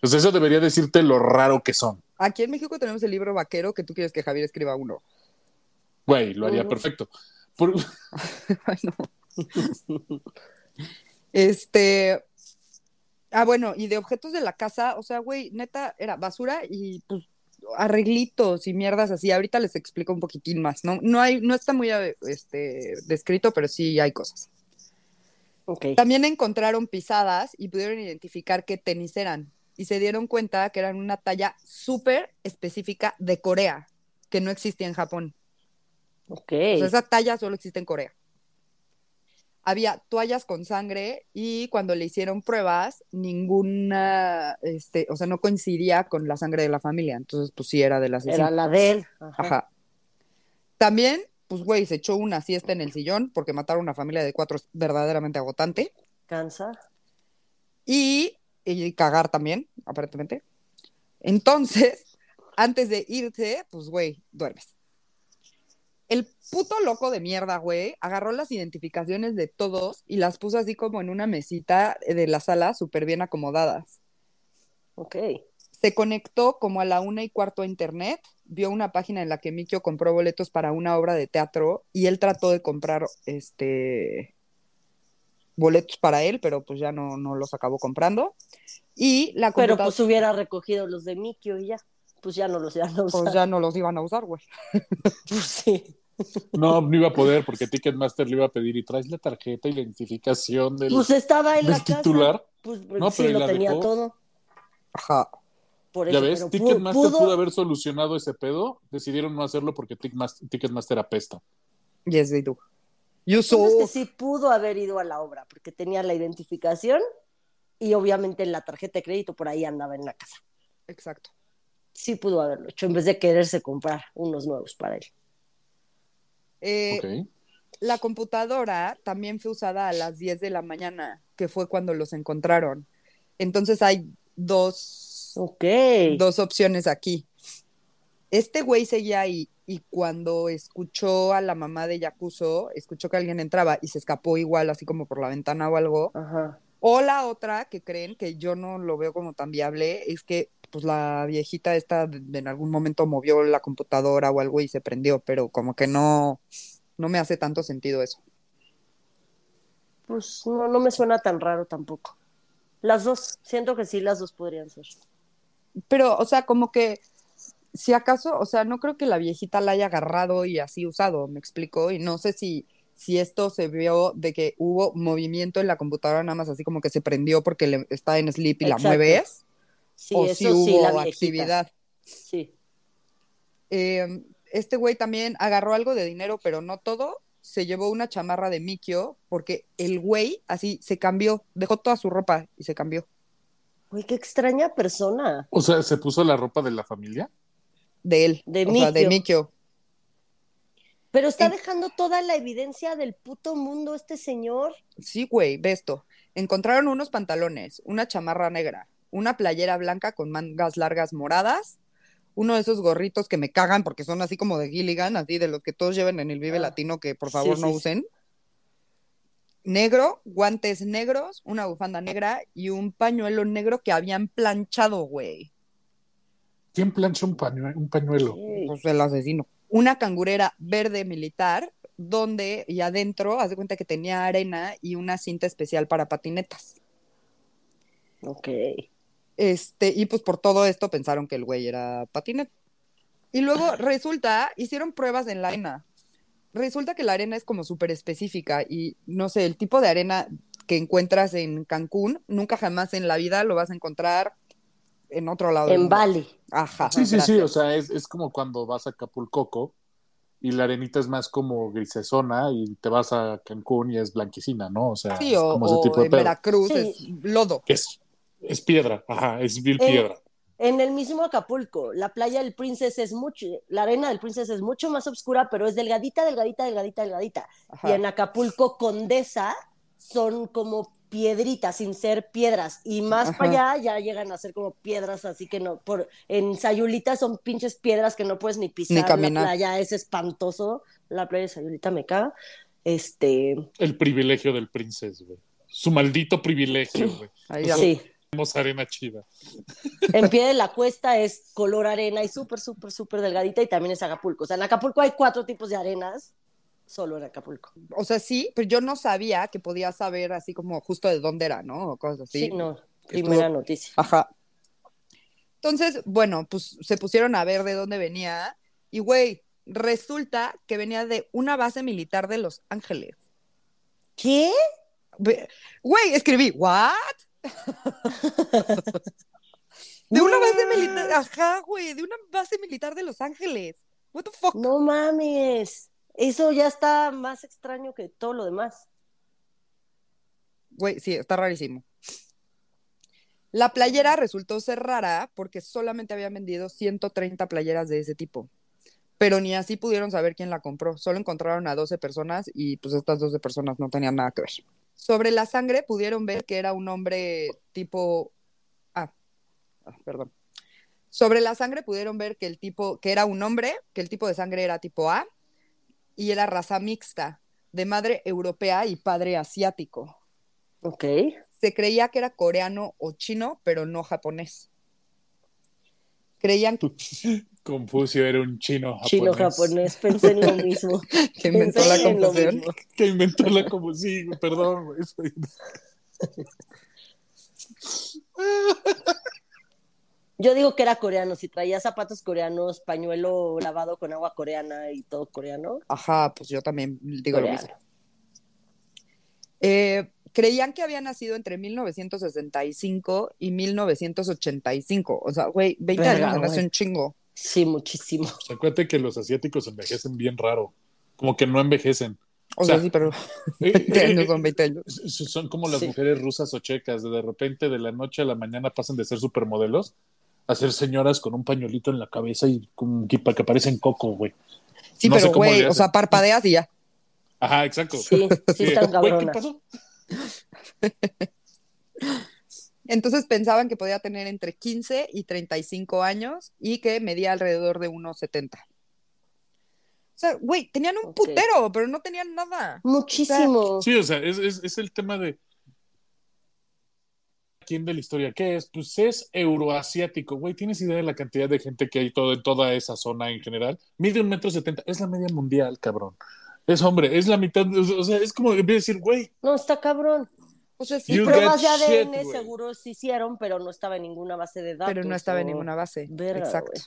Pues eso debería decirte lo raro que son. Aquí en México tenemos el libro vaquero que tú quieres que Javier escriba uno. Güey, lo haría perfecto. Ay, no. este, Ah, bueno, y de objetos de la casa, o sea, güey, neta, era basura y pues arreglitos y mierdas así. Ahorita les explico un poquitín más, ¿no? No hay, no está muy este, descrito, pero sí hay cosas. Okay. También encontraron pisadas y pudieron identificar qué tenis eran. Y se dieron cuenta que eran una talla súper específica de Corea, que no existía en Japón. Ok. Esa talla solo existe en Corea había toallas con sangre y cuando le hicieron pruebas, ninguna, este, o sea, no coincidía con la sangre de la familia. Entonces, pues sí, era de la Era la de él. Ajá. También, pues, güey, se echó una siesta en el sillón porque matar a una familia de cuatro es verdaderamente agotante. Cansa. Y, y cagar también, aparentemente. Entonces, antes de irse, pues, güey, duermes. El puto loco de mierda, güey, agarró las identificaciones de todos y las puso así como en una mesita de la sala súper bien acomodadas. Ok. Se conectó como a la una y cuarto a internet, vio una página en la que Mikio compró boletos para una obra de teatro y él trató de comprar este boletos para él, pero pues ya no, no los acabó comprando. Y la Pero pues hubiera recogido los de Mikio y ya pues ya no los iban a pues usar. Pues ya no los iban a usar, güey. pues sí. No, no iba a poder porque Ticketmaster le iba a pedir y traes la tarjeta, identificación del, pues estaba en la titular. Pues, no, sí, lo tenía todo. Ajá. Por eso, ya ves, Ticketmaster pudo... haber solucionado ese pedo, decidieron no hacerlo porque Ticketmaster, apesta. Yes, they do. You saw... es que sí pudo haber ido a la obra porque tenía la identificación y obviamente la tarjeta de crédito por ahí andaba en la casa. Exacto sí pudo haberlo hecho en vez de quererse comprar unos nuevos para él. Eh, la computadora también fue usada a las 10 de la mañana, que fue cuando los encontraron. Entonces hay dos, dos opciones aquí. Este güey seguía ahí y cuando escuchó a la mamá de Yakuzo, escuchó que alguien entraba y se escapó igual, así como por la ventana o algo. O la otra que creen, que yo no lo veo como tan viable, es que pues la viejita esta en algún momento movió la computadora o algo y se prendió, pero como que no, no me hace tanto sentido eso. Pues no, no me suena tan raro tampoco. Las dos, siento que sí, las dos podrían ser. Pero, o sea, como que, si acaso, o sea, no creo que la viejita la haya agarrado y así usado, me explico, y no sé si, si esto se vio de que hubo movimiento en la computadora, nada más así como que se prendió porque le, está en sleep y la mueves Sí, o si hubo actividad. Sí. Em, este güey también agarró algo de dinero, pero no todo. Se llevó una chamarra de Mikio porque el güey así se cambió, dejó toda su ropa y se cambió. Güey, qué extraña persona. O sea, ¿se puso la ropa de la familia? De él. De o de Mikio. Pero está dejando toda la evidencia del puto mundo este señor. Sí, güey, ve esto. Encontraron unos pantalones, una chamarra negra, una playera blanca con mangas largas moradas, uno de esos gorritos que me cagan porque son así como de Gilligan, así de los que todos lleven en el Vive ah, Latino que por favor no usen. Negro, guantes negros, una bufanda negra y un pañuelo negro que habían planchado, güey. ¿Quién plancha un, un pañuelo? Pues el asesino. Una cangurera verde militar, donde y adentro, haz de cuenta que tenía arena y una cinta especial para patinetas. Ok. Este, y pues por todo esto pensaron que el güey era patinete. Y luego resulta, hicieron pruebas en la arena. Resulta que la arena es como súper específica y no sé, el tipo de arena que encuentras en Cancún, nunca jamás en la vida lo vas a encontrar en otro lado. En Bali. Ajá. Sí, sí, sí, o sea, es, es, como cuando vas a Acapulco y la arenita es más como grisesona y te vas a Cancún y es blanquicina, ¿no? O sea, sí, o, ese tipo de en Veracruz es lodo. Es es piedra, ajá, es vil piedra. En el mismo Acapulco, la playa del Princess es mucho, la arena del Princess es mucho más oscura, pero es delgadita, delgadita, delgadita, delgadita. Y en Acapulco, Condesa, son como piedritas sin ser piedras. Y más para allá ya llegan a ser como piedras así que no por en Sayulita son pinches piedras que no puedes ni pisar. Ni caminar. la playa es espantoso. La playa de Sayulita me caga. Este el privilegio del princeso güey. Su maldito privilegio güey. Ahí sí arena chida en pie de la cuesta es color arena y súper súper súper delgadita y también es Acapulco o sea en Acapulco hay cuatro tipos de arenas solo en Acapulco. O sea, sí, pero yo no sabía que podía saber así como justo de dónde era, ¿no? O cosas así. Sí, no, primera noticia. Ajá. Entonces, bueno, pues se pusieron a ver de dónde venía y, güey, resulta que venía de una base militar de Los Ángeles. ¿Qué? Güey, escribí, ¿what? de una base militar, ajá, güey, de una base militar de Los Ángeles. What the fuck? No mames. Eso ya está más extraño que todo lo demás. Güey, sí, está rarísimo. La playera resultó ser rara porque solamente habían vendido 130 playeras de ese tipo. Pero ni así pudieron saber quién la compró. Solo encontraron a 12 personas y pues estas 12 personas no tenían nada que ver. Sobre la sangre pudieron ver que era un hombre tipo... Ah, ah perdón. Sobre la sangre pudieron ver que el tipo, que era un hombre, que el tipo de sangre era tipo A y era raza mixta, de madre europea y padre asiático. Ok. Se creía que era coreano o chino, pero no japonés. Creían que... Confucio era un chino japonés. Chino japonés, pensé en lo mismo. que inventó la confusión. Que inventó la confusión, perdón, güey. Yo digo que era coreano, si traía zapatos coreanos, pañuelo lavado con agua coreana y todo coreano. Ajá, pues yo también digo lo mismo. Eh, creían que había nacido entre 1965 y 1985. O sea, güey, 20 años, nació un chingo. Sí, muchísimo. O sea, acuérdate que los asiáticos envejecen bien raro. Como que no envejecen. O, sea, sí, pero 20 eh, años son 20 años. Son como las mujeres rusas o checas. De repente, de la noche a la mañana pasan de ser supermodelos hacer señoras con un pañuelito en la cabeza y con para que parecen coco, güey. Sí, pero güey, o sea, parpadeas y ya. Ajá, exacto. Sí, sí están cabronas. ¿qué pasó? Entonces pensaban que podía tener entre 15 y 35 años y que medía alrededor de 1,70. O sea, güey, tenían un putero, pero no tenían nada. Muchísimo. sí, o sea, es, es, es el tema de quién de la historia. ¿Qué es? Pues es euroasiático, güey. ¿Tienes idea de la cantidad de gente que hay todo, en toda esa zona en general? Mide un metro setenta. Es la media mundial, cabrón. Es hombre, es la mitad. O sea, es como decir, güey. No, está cabrón. O sea, sí, pruebas de ADN seguro se hicieron, pero no estaba en ninguna base de datos. Pero no estaba en ninguna base. Exacto.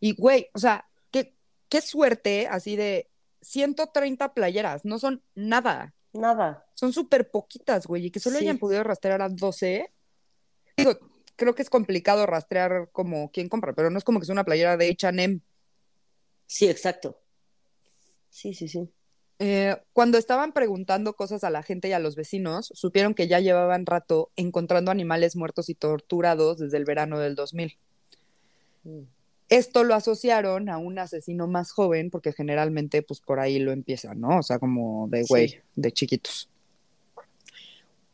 Y, güey, o sea, qué, qué suerte así de 130 playeras. No son nada. Nada. Son súper poquitas, güey. Y que solo hayan podido rastrear a 12 digo, creo que es complicado rastrear como quién compra, pero no es como que es una playera de H&M. Sí, exacto. Sí, sí, sí. Eh, cuando estaban preguntando cosas a la gente y a los vecinos, supieron que ya llevaban rato encontrando animales muertos y torturados desde el verano del 2000. Mm. Esto lo asociaron a un asesino más joven, porque generalmente, pues por ahí lo empiezan, ¿no? O sea, como de güey, de chiquitos.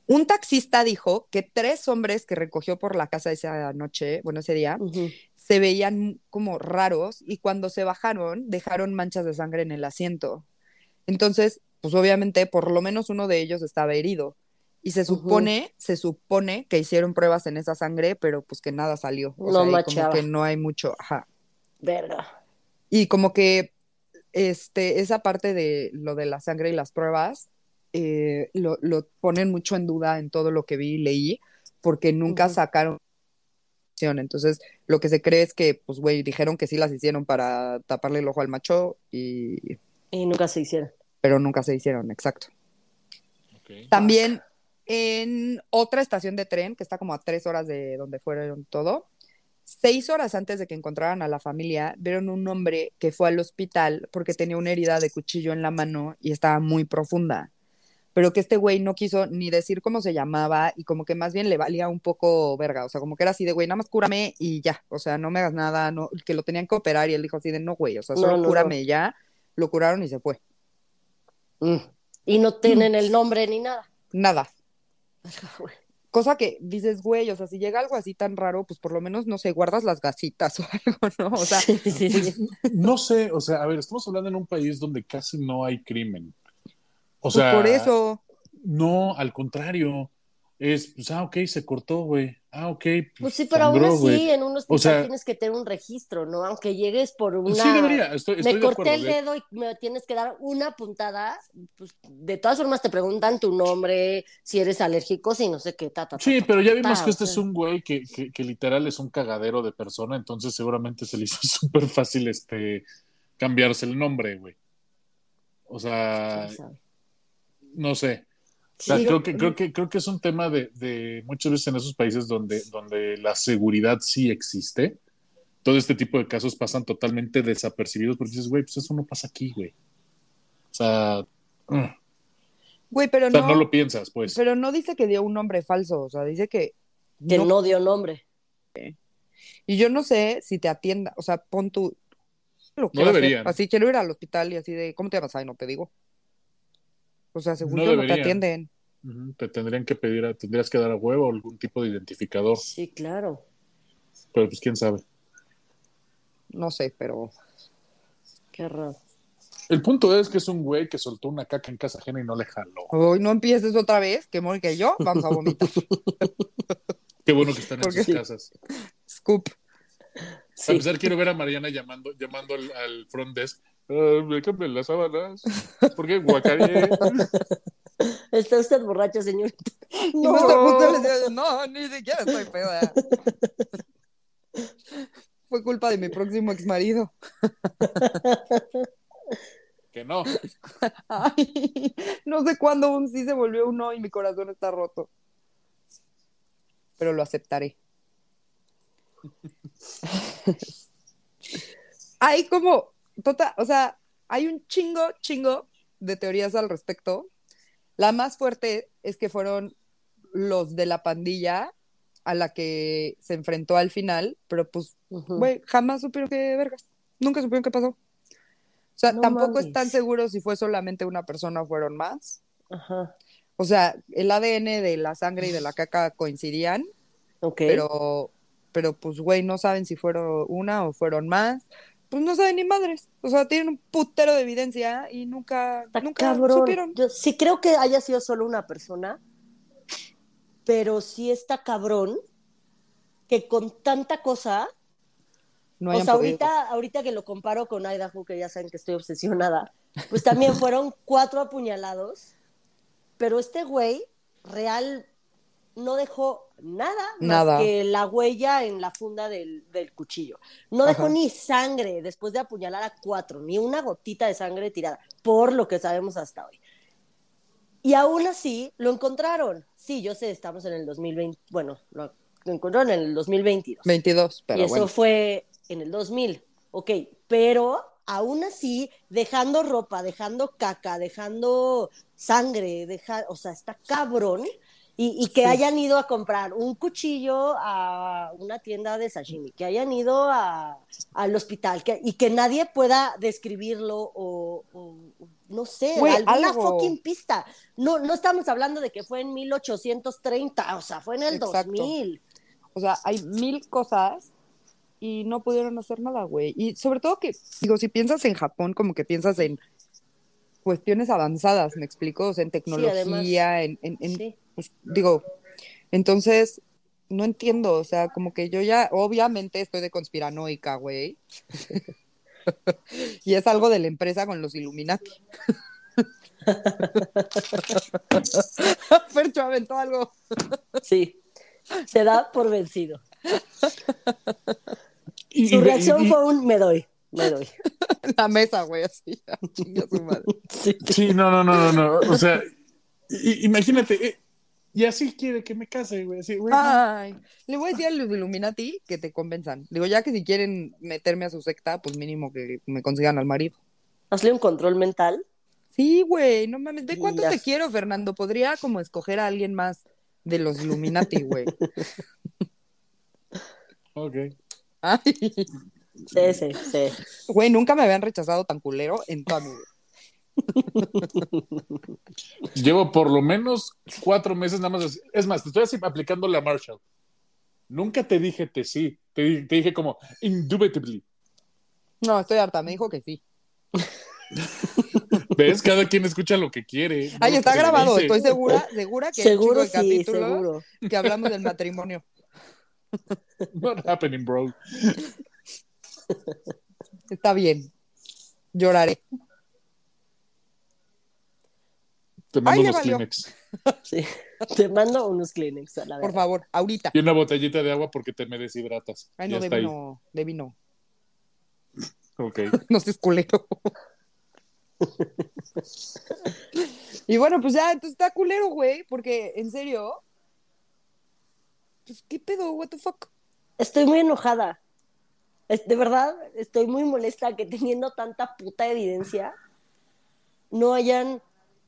Un taxista dijo que tres hombres que recogió por la casa esa noche, bueno, ese día, se veían como raros y cuando se bajaron dejaron manchas de sangre en el asiento. Entonces, pues obviamente por lo menos uno de ellos estaba herido. Y se supone, se supone que hicieron pruebas en esa sangre, pero pues que nada salió. O no sea, como que no hay mucho, ajá. Verga. Y como que este, esa parte de lo de la sangre y las pruebas, eh, lo, ponen mucho en duda en todo lo que vi y leí, porque nunca sacaron sacaron entonces, lo que se cree es que, pues, güey, dijeron que sí las hicieron para taparle el ojo al macho y... Y nunca se hicieron. Pero nunca se hicieron, exacto. También en otra estación de tren, que está como a tres horas de donde fueron todo, seis horas antes de que encontraran a la familia, vieron un hombre que fue al hospital porque tenía una herida de cuchillo en la mano y estaba muy profunda. Pero que este güey no quiso ni decir cómo se llamaba y como que más bien le valía un poco verga, o sea, como que era así de, güey, nada más cúrame y ya, o sea, no me hagas nada, no, que lo tenían que operar y él dijo así de, no, güey, o sea, solo cúrame ya, lo curaron y se fue. Mm. Y no tienen el nombre ni nada. Nada. Cosa que dices, güey, o sea, si llega algo así tan raro, pues por lo menos, no sé, guardas las gasitas o algo, ¿no? O sea, pues, no sé, o sea, a ver, estamos hablando en un país donde casi no hay crimen. O pues sea, por eso. No, al contrario es, pues, ah, ok, se cortó, güey. Ah, ok. Pues, pues sí, pero aún así, en un hospital tienes que tener un registro, ¿no? Aunque llegues por una. Sí, debería. Estoy, me corté el dedo y me tienes que dar una puntada. Pues, de todas formas, te preguntan tu nombre, si eres alérgico, si no sé qué, ta, Sí, pero ya vimos que este es un güey que, que, que, literal es un cagadero de persona, entonces seguramente se le hizo súper fácil este cambiarse el nombre, güey. O sea, no sé creo, que, creo, que, creo que es un tema de, de, muchas veces en esos países donde, donde la seguridad sí existe, todo este tipo de casos pasan totalmente desapercibidos porque dices, güey, pues eso no pasa aquí, güey. O sea... Mm. Güey, pero no, no lo piensas, pues. Pero no dice que dio un nombre falso, o sea, dice que... Que no, dio nombre. Y yo no sé si te atienda, o sea, pon tu... Lo no deberían. Así quiero ir al hospital y así de, ¿cómo te llamas? Ay, no te digo. O sea, según no, te atienden. Te tendrían que pedir, tendrías que dar a huevo algún tipo de identificador. Sí, claro. Pero pues quién sabe. No sé, pero. Qué raro. El punto es que es un güey que soltó una caca en casa ajena y no le jaló. Hoy no empieces otra vez, que Mónica y yo vamos a vomitar. Qué bueno que están en sus casas. Scoop. A pesar, quiero ver a Mariana llamando, llamando al, front desk. Uh, me cambian las sábanas. ¿Por qué guacaré? Está usted borracho, señor. No. no, ni siquiera estoy peda. Fue culpa de mi próximo ex marido. Que no. no sé cuándo un sí se volvió un no y mi corazón está roto. Pero lo aceptaré. hay como, total, o sea, hay un chingo, chingo de teorías al respecto. La más fuerte es que fueron los de la pandilla a la que se enfrentó al final, pero pues, güey, jamás supieron qué vergas. Nunca supieron qué pasó. O sea, tampoco están seguros si fue solamente una persona o fueron más. Ajá. O sea, el ADN de la sangre y de la caca coincidían. Ok. Pero, pero pues, güey, no saben si fueron una o fueron más pues no saben ni madres. O sea, tienen un putero de evidencia y nunca, nunca supieron. Yo sí creo que haya sido solo una persona, pero sí está cabrón que con tanta cosa. No o sea, ahorita, ahorita que lo comparo con Idaho, que ya saben que estoy obsesionada, pues también fueron cuatro apuñalados, pero este güey real no dejó nada, más que la huella en la funda del, cuchillo. No dejó ni sangre después de apuñalar a cuatro, ni una gotita de sangre tirada, por lo que sabemos hasta hoy. Y aún así lo encontraron. Sí, yo sé, estamos en el 2020, bueno, lo, encontraron en el 2022. 22, pero Y eso fue en el 2000, ok, pero aún así, dejando ropa, dejando caca, dejando sangre, deja, o sea, está cabrón y, que hayan ido a comprar un cuchillo a una tienda de sashimi, que hayan ido al hospital que, y que nadie pueda describirlo o, no sé, alguna fucking pista. No, no estamos hablando de que fue en 1830, o sea, fue en el 2000. O sea, hay mil cosas y no pudieron hacer nada, güey. Y sobre todo que, digo, si piensas en Japón, como que piensas en cuestiones avanzadas, ¿me explico? O sea, en tecnología, en, pues, digo, entonces, no entiendo, o sea, como que yo ya, obviamente estoy de conspiranoica, güey. y es algo de la empresa con los Illuminati. Percho aventó algo. sí, se da por vencido. Su reacción fue un me doy, me doy. La mesa, güey, así. Sí, sí, no, no, no, no, no. O sea, imagínate, eh, y así quiere que me case, güey. Ay, le voy a decir a los Illuminati que te convenzan. Digo, ya que si quieren meterme a su secta, pues mínimo que me consigan al marido. ¿Hazle un control mental? Sí, güey, no mames. ¿De cuánto te quiero, Fernando? Podría como escoger a alguien más de los Illuminati, güey. ok. Ay. Sí, sí, sí. Güey, nunca me habían rechazado tan culero en toda mi vida. Llevo por lo menos cuatro meses nada más. Es más, te estoy así aplicando la Marshall. Nunca te dije que sí. Te, dije como, indubitably. No, estoy harta. Me dijo que sí. ¿Ves? Cada quien escucha lo que quiere. Ahí está grabado. Estoy segura, segura que seguro el capítulo que hablamos del matrimonio. Not happening, bro. Está bien. Lloraré. Te mando unos Kleenex. Sí, te mando unos Kleenex a la Por favor, ahorita. Y una botellita de agua porque te me deshidratas. Ay, no, de vino, de vino. Ok. no seas culero. y bueno, pues ya, entonces está culero, güey, porque en serio. Pues, ¿qué pedo? ¿What the fuck? Estoy muy enojada. De verdad, estoy muy molesta que teniendo tanta puta evidencia no hayan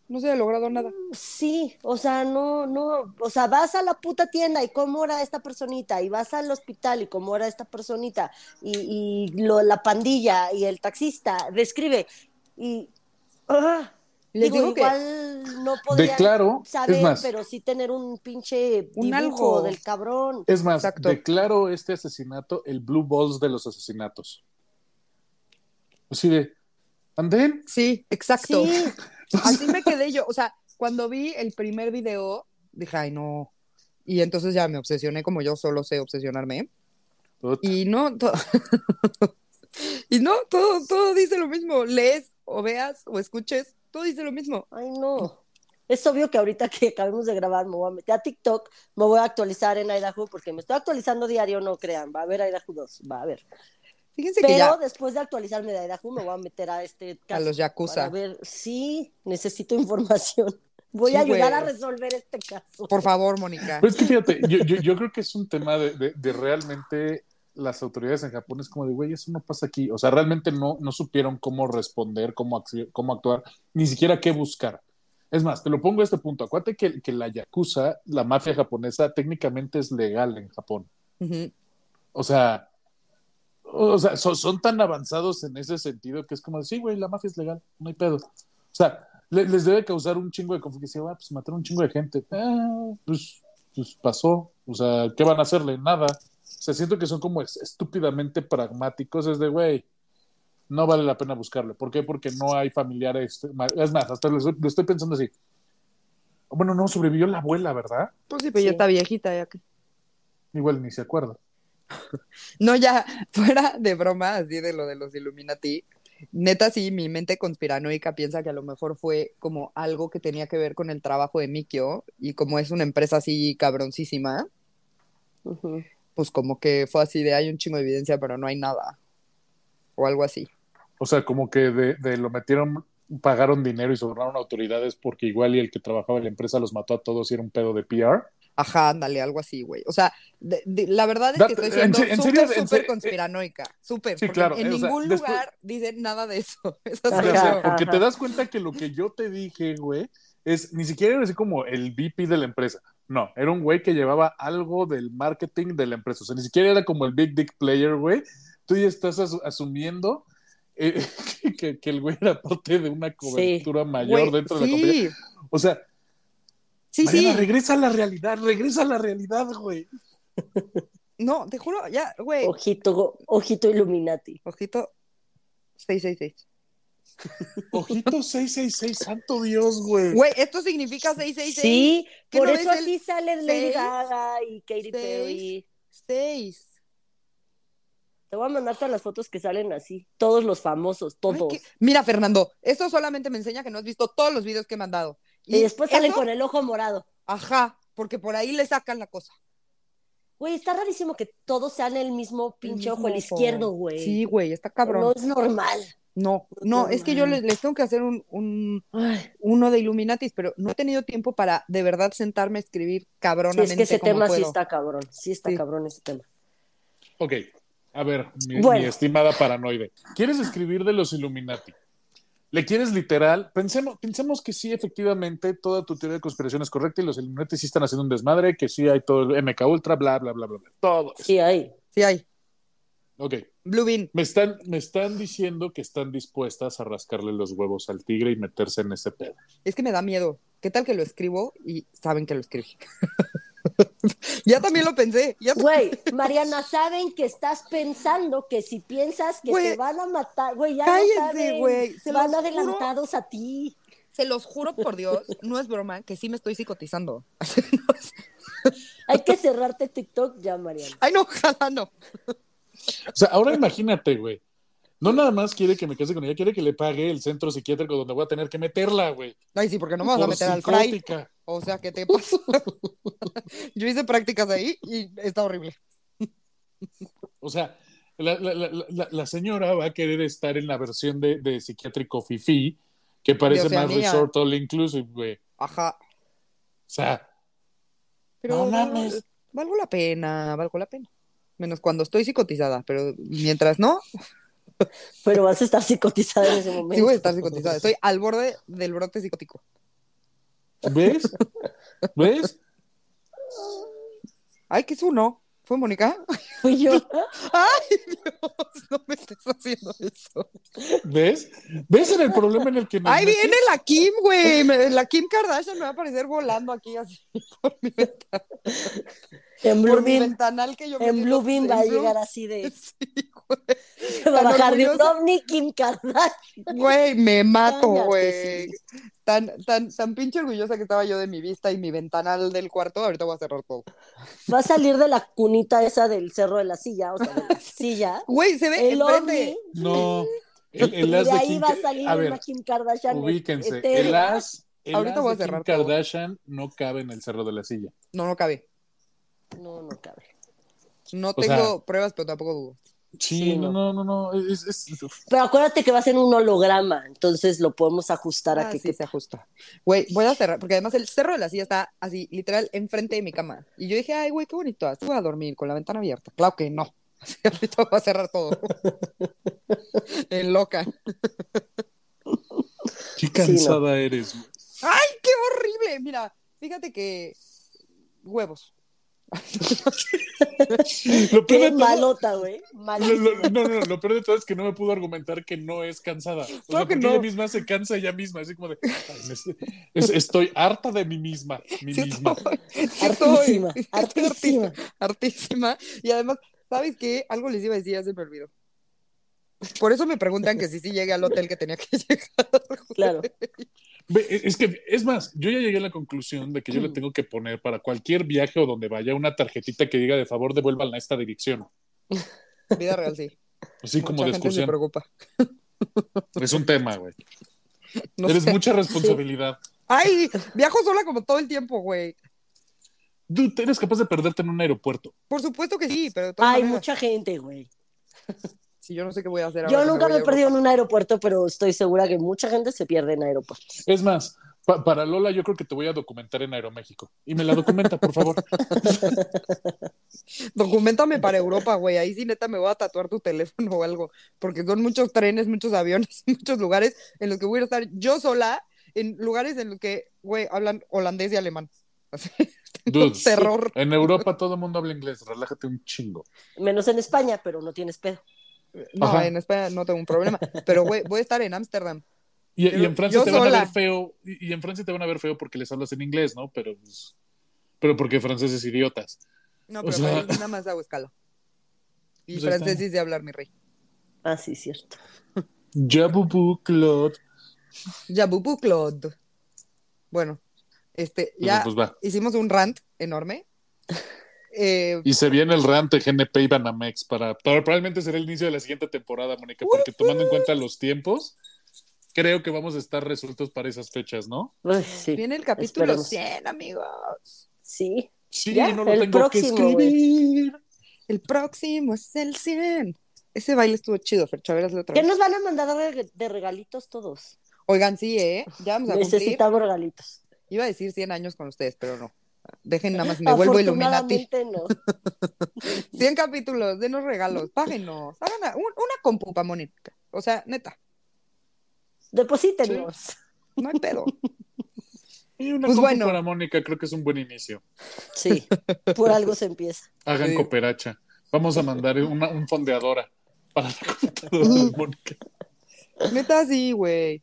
no se ha logrado nada. Sí, o sea, no, no, o sea, vas a la puta tienda y cómo era esta personita, y vas al hospital y cómo era esta personita, y, y lo, la pandilla y el taxista, describe, y ah, Les digo, igual no podía declaro, saber, pero sí tener un pinche un algo del cabrón. Es más, declaro este asesinato el blue balls de los asesinatos. Así de, ¿anden? Sí, exacto. Sí. Así me quedé yo. O sea, cuando vi el primer video, dije, ay, no. Y entonces ya me obsesioné como yo solo sé obsesionarme. Y no, y no, todo, todo dice lo mismo. Lees o veas o escuches, todo dice lo mismo. Ay, no. Es obvio que ahorita que acabemos de grabar me voy a meter a TikTok, me voy a actualizar en Idaho porque me estoy actualizando diario, no crean. Va a haber Idaho 2, va a haber. Fíjense Pero que ya... después de actualizarme de Idaho me voy a meter a este caso. A los Yakuza. A ver, sí, necesito información. Voy a ayudar a resolver este caso. Por favor, Mónica. Pues que fíjate, yo, yo, yo, creo que es un tema de, de, de, realmente las autoridades en Japón es como de, güey, eso no pasa aquí. O sea, realmente no, no supieron cómo responder, cómo, cómo actuar, ni siquiera qué buscar. Es más, te lo pongo a este punto. Acuérdate que, que la Yakuza, la mafia japonesa, técnicamente es legal en Japón. O sea, o sea, son, tan avanzados en ese sentido que es como, sí, güey, la mafia es legal, no hay pedo. O sea, les debe causar un chingo de confusión. Ah, pues mataron un chingo de gente. Ah, pues, pues pasó. O sea, ¿qué van a hacerle? Nada. O sea, siento que son como estúpidamente pragmáticos. Es de, güey, no vale la pena buscarlo. ¿Por qué? Porque no hay familiares. Es más, hasta lo estoy, pensando así. Bueno, no, sobrevivió la abuela, ¿verdad? Pues sí, pero ya está viejita, ya que. Igual ni se acuerda. No, ya, fuera de broma, así de lo de los Illuminati, neta sí, mi mente conspiranoica piensa que a lo mejor fue como algo que tenía que ver con el trabajo de Mikio, y como es una empresa así cabroncísima, pues como que fue así de hay un chingo de evidencia, pero no hay nada, o algo así. O sea, como que de, de lo metieron pagaron dinero y sobraron autoridades porque igual y el que trabajaba en la empresa los mató a todos y era un pedo de PR. Ajá, ándale, algo así, güey. O sea, la verdad es que estoy siendo súper, súper eh, conspiranoica. Súper. Sí, claro. En ningún lugar dicen nada de eso. porque te das cuenta que lo que yo te dije, güey, es ni siquiera era así como el VP de la empresa. No, era un güey que llevaba algo del marketing de la empresa. O sea, ni siquiera era como el Big Dick Player, güey. Tú ya estás asumiendo eh, que, el güey era parte de una cobertura mayor dentro de la compañía. O sea, Sí, sí. Regresa a la realidad, regresa a la realidad, güey. No, te juro, ya, güey. Ojito, ojito Illuminati. Ojito 666. Ojito 666, santo Dios, güey. Güey, esto significa 666. Sí, por eso así sale Lady Gaga y Katy Perry. Seis. Te voy a mandar todas las fotos que salen así. Todos los famosos, todos. Mira, Fernando, esto solamente me enseña que no has visto todos los videos que he mandado. Y, después salen con el ojo morado. Ajá, porque por ahí le sacan la cosa. Güey, está rarísimo que todos sean el mismo pinche ojo, el izquierdo, güey. Sí, güey, está cabrón. No es normal. No, no, es, que yo les, tengo que hacer un, un uno de Illuminatis, pero no he tenido tiempo para de verdad sentarme a escribir cabronamente. es que ese tema sí está cabrón, sí está cabrón ese tema. Ok, a ver, mi estimada paranoide. ¿Quieres escribir de los Illuminati? Le quieres literal, pensemos, pensemos que sí, efectivamente, toda tu teoría de conspiración es correcta y los Illuminati sí están haciendo un desmadre, que sí hay todo el MK Ultra, bla, bla, bla, bla, bla, todo. Sí hay. Sí hay. Ok. Blue Bean. Me están, me están diciendo que están dispuestas a rascarle los huevos al tigre y meterse en ese pedo. Es que me da miedo. ¿Qué tal que lo escribo y saben que lo escribí? ya también lo pensé. Güey, Mariana, saben que estás pensando que si piensas que te van a matar, güey, ya cállate, güey. Se van adelantados a ti. Se los juro por Dios, no es broma, que sí me estoy psicotizando. Hay que cerrarte TikTok ya, Mariana. Ay, no, ojalá no. O sea, ahora imagínate, güey. No nada más quiere que me case con ella, quiere que le pague el centro psiquiátrico donde voy a tener que meterla, güey. Ay, sí, porque no me vas a meter al fray. O sea, ¿qué te pasa? Yo hice prácticas ahí y está horrible. O sea, la, señora va a querer estar en la versión de, psiquiátrico Fifi, que parece más resort all inclusive, güey. Ajá. O sea, pero no mames. Valgo la pena, valgo la pena. Menos cuando estoy psicotizada, pero mientras no. Pero vas a estar psicotizada en ese momento. Sí, voy a estar psicotizada. Estoy al borde del brote psicótico. ¿Ves? ¿Ves? Ay, ¿qué es uno? ¿Fue Mónica? Fui yo. Ay, Dios, no me estés haciendo eso. ¿Ves? ¿Ves en el problema en el que me. Ahí viene la Kim, güey. La Kim Kardashian me va a aparecer volando aquí así por mi ventana. En Blue ventanal que yo En Blue Beam va a llegar así de. Sí, güey. va a bajar de un ovni Kim Kardashian. Güey, me mato, güey. Tan, tan, tan pinche orgullosa que estaba yo de mi vista y mi ventanal del cuarto. Ahorita voy a cerrar todo. Va a salir de la cunita esa del cerro de la silla, o sea, de la silla. Güey, se ve el ovni. No. El, el as de, ahí va a salir una Kim Kardashian. Ubíquense. El as, el Ahorita voy a cerrar Kim Kardashian no cabe en el cerro de la silla. No, no cabe. No, no cabe. No tengo pruebas, pero tampoco dudo. Sí, no, no, no, no. Pero acuérdate que va a ser un holograma, entonces lo podemos ajustar a ah, que, se ajusta. Güey, voy a cerrar, porque además el cerro de la silla está así, literal, enfrente de mi cama. Y yo dije, ay, güey, qué bonito, así voy a dormir con la ventana abierta. Claro que no. Así ahorita voy a cerrar todo. en loca. Qué cansada eres. Ay, qué horrible. Mira, fíjate que huevos. lo peor de malota, güey. no, no, no, lo peor de todo es que no me pudo argumentar que no es cansada. O sea, porque ella misma se cansa ella misma, así como de, estoy harta de mí misma, mí misma. Estoy, hartísima, hartísima, Y además, ¿sabes qué? Algo les iba a decir, ya se me olvidó. Por eso me preguntan que si sí llegué al hotel que tenía que llegar. Claro. E, es que, es más, yo ya llegué a la conclusión de que yo le mm. tengo que poner para cualquier viaje o donde vaya una tarjetita que diga de favor devuelvan a esta dirección. Vida real, sí. Así como de excursión. Me preocupa. Es un tema, güey. Eres mucha responsabilidad. Ay, viajo sola como todo el tiempo, güey. Tú eres capaz de perderte en un aeropuerto. Por supuesto que sí, pero. Hay mucha gente, güey yo no sé qué voy a hacer Yo nunca me, he perdido en un aeropuerto, pero estoy segura que mucha gente se pierde en aeropuertos. Es más, para Lola yo creo que te voy a documentar en Aeroméxico. Y me la documenta, por favor. Documentame para Europa, güey. Ahí sí neta me voy a tatuar tu teléfono o algo. Porque son muchos trenes, muchos aviones, muchos lugares en los que voy a estar yo sola, en lugares en los que, güey, hablan holandés y alemán. Dude, terror. En Europa todo el mundo habla inglés, relájate un chingo. Menos en España, pero no tienes pedo. No, en España no tengo un problema. Pero voy, voy a estar en Ámsterdam. Y, en Francia te van a ver feo, y, en Francia te van a ver feo porque les hablas en inglés, ¿no? Pero, pues, pero porque franceses idiotas. No, pero nada más hago escala. Y pues francés sí de hablar, mi rey. Ah, sí, cierto. Jabubu Claude. Jabubu Claude. Bueno, este, pues, ya pues hicimos un rant enorme. Eh, y se viene el rant de GNP y Banamex para, probablemente será el inicio de la siguiente temporada, Mónica, porque tomando en cuenta los tiempos, creo que vamos a estar resueltos para esas fechas, ¿no? Viene el capítulo 100, amigos. Sí. Sí, no lo el tengo que escribir. El próximo es el 100. Ese baile estuvo chido, Fercho, a otra ¿Qué nos van a mandar de regalitos todos? Oigan, sí, ¿eh? Ya vamos a Necesitamos regalitos. Iba a decir 100 años con ustedes, pero no. Dejen nada más, me vuelvo Illuminati. No. 100 capítulos, denos regalos, páguenos, hagan una, una compu para Mónica. O sea, neta. Deposítenos. No hay pedo. Y una pues bueno. para Mónica creo que es un buen inicio. Sí, por algo se empieza. Hagan cooperacha. Vamos a mandar un fondeadora para la computadora de Mónica. Neta, sí, güey.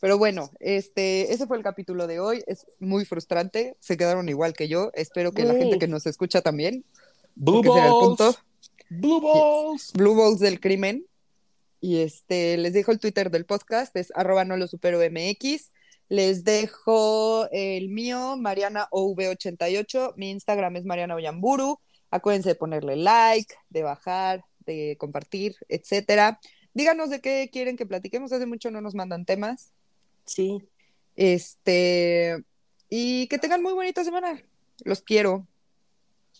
Pero bueno, este, ese fue el capítulo de hoy. Es muy frustrante. Se quedaron igual que yo. Espero que la gente que nos escucha también. Blue Balls. Blue Balls. Blue Balls del crimen. Y este, les dejo el Twitter del podcast, es arroba no lo supero MX. Les dejo el mío, Mariana OV88. Mi Instagram es Mariana Oyamburu. Acuérdense de ponerle like, de bajar, de compartir, etcétera. Díganos de qué quieren que platiquemos. Hace mucho no nos mandan temas. Sí. Este, y que tengan muy bonita semana. Los quiero.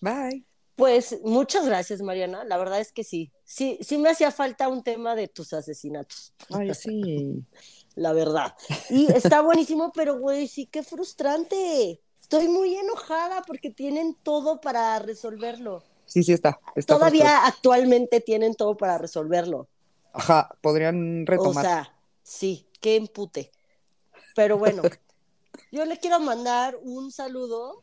Bye. Pues muchas gracias, Mariana. La verdad es que sí. Sí, sí me hacía falta un tema de tus asesinatos. Ay, sí. La verdad. Y está buenísimo, pero güey, sí, qué frustrante. Estoy muy enojada porque tienen todo para resolverlo. Sí, sí está. Todavía actualmente tienen todo para resolverlo. Ajá, podrían retomar. O sea, sí, qué empute. Pero bueno, yo le quiero mandar un saludo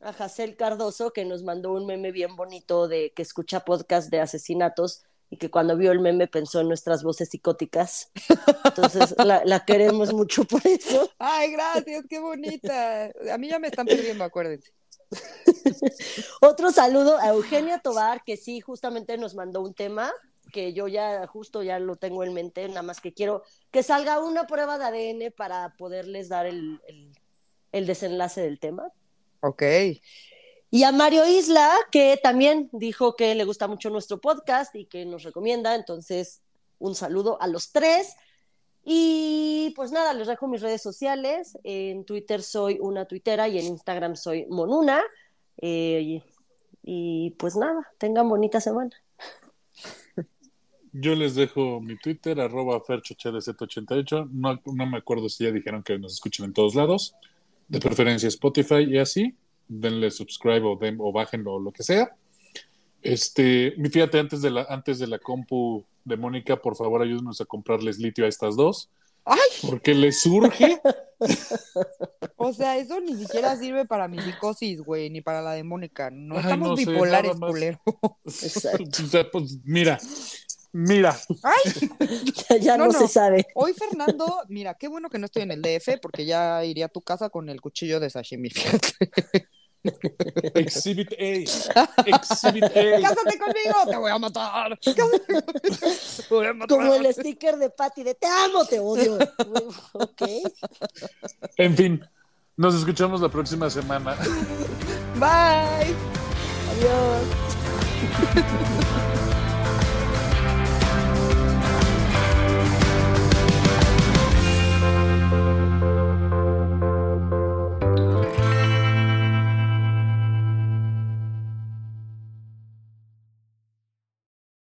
a Jacel Cardoso, que nos mandó un meme bien bonito de que escucha podcast de asesinatos y que cuando vio el meme pensó en nuestras voces psicóticas. Entonces la, queremos mucho por eso. Ay, gracias, qué bonita. A mí ya me están perdiendo, acuérdense. Otro saludo a Eugenia Tobar, que sí, justamente nos mandó un tema que yo ya justo ya lo tengo en mente, nada más que quiero que salga una prueba de ADN para poderles dar el, el, desenlace del tema. Ok. Y a Mario Isla, que también dijo que le gusta mucho nuestro podcast y que nos recomienda, entonces un saludo a los tres. Y pues nada, les dejo mis redes sociales. En Twitter soy una tuitera y en Instagram soy Monuna. Eh, y pues nada, tengan bonita semana. Yo les dejo mi Twitter, arroba ferchochd88. No, no me acuerdo si ya dijeron que nos escuchen en todos lados. De preferencia Spotify y así. Denle subscribe o, den, o bájenlo o lo que sea. Este, fíjate, antes de la, antes de la compu de Mónica, por favor ayúdenos a comprarles litio a estas dos. ¡Ay! Porque les surge. o sea, eso ni siquiera sirve para mi psicosis, güey, ni para la de Mónica. No estamos bipolares, culero. o sea, pues mira, Mira. ¡Ay! ya, no, se sabe. Hoy, Fernando, mira, qué bueno que no estoy en el DF porque ya iría a tu casa con el cuchillo de sashimi, Exhibit A. Exhibit A. Cásate conmigo, te voy a matar. Voy a matar. Como el sticker de Patty de te amo, te odio. ok. En fin, nos escuchamos la próxima semana. Bye. Adiós.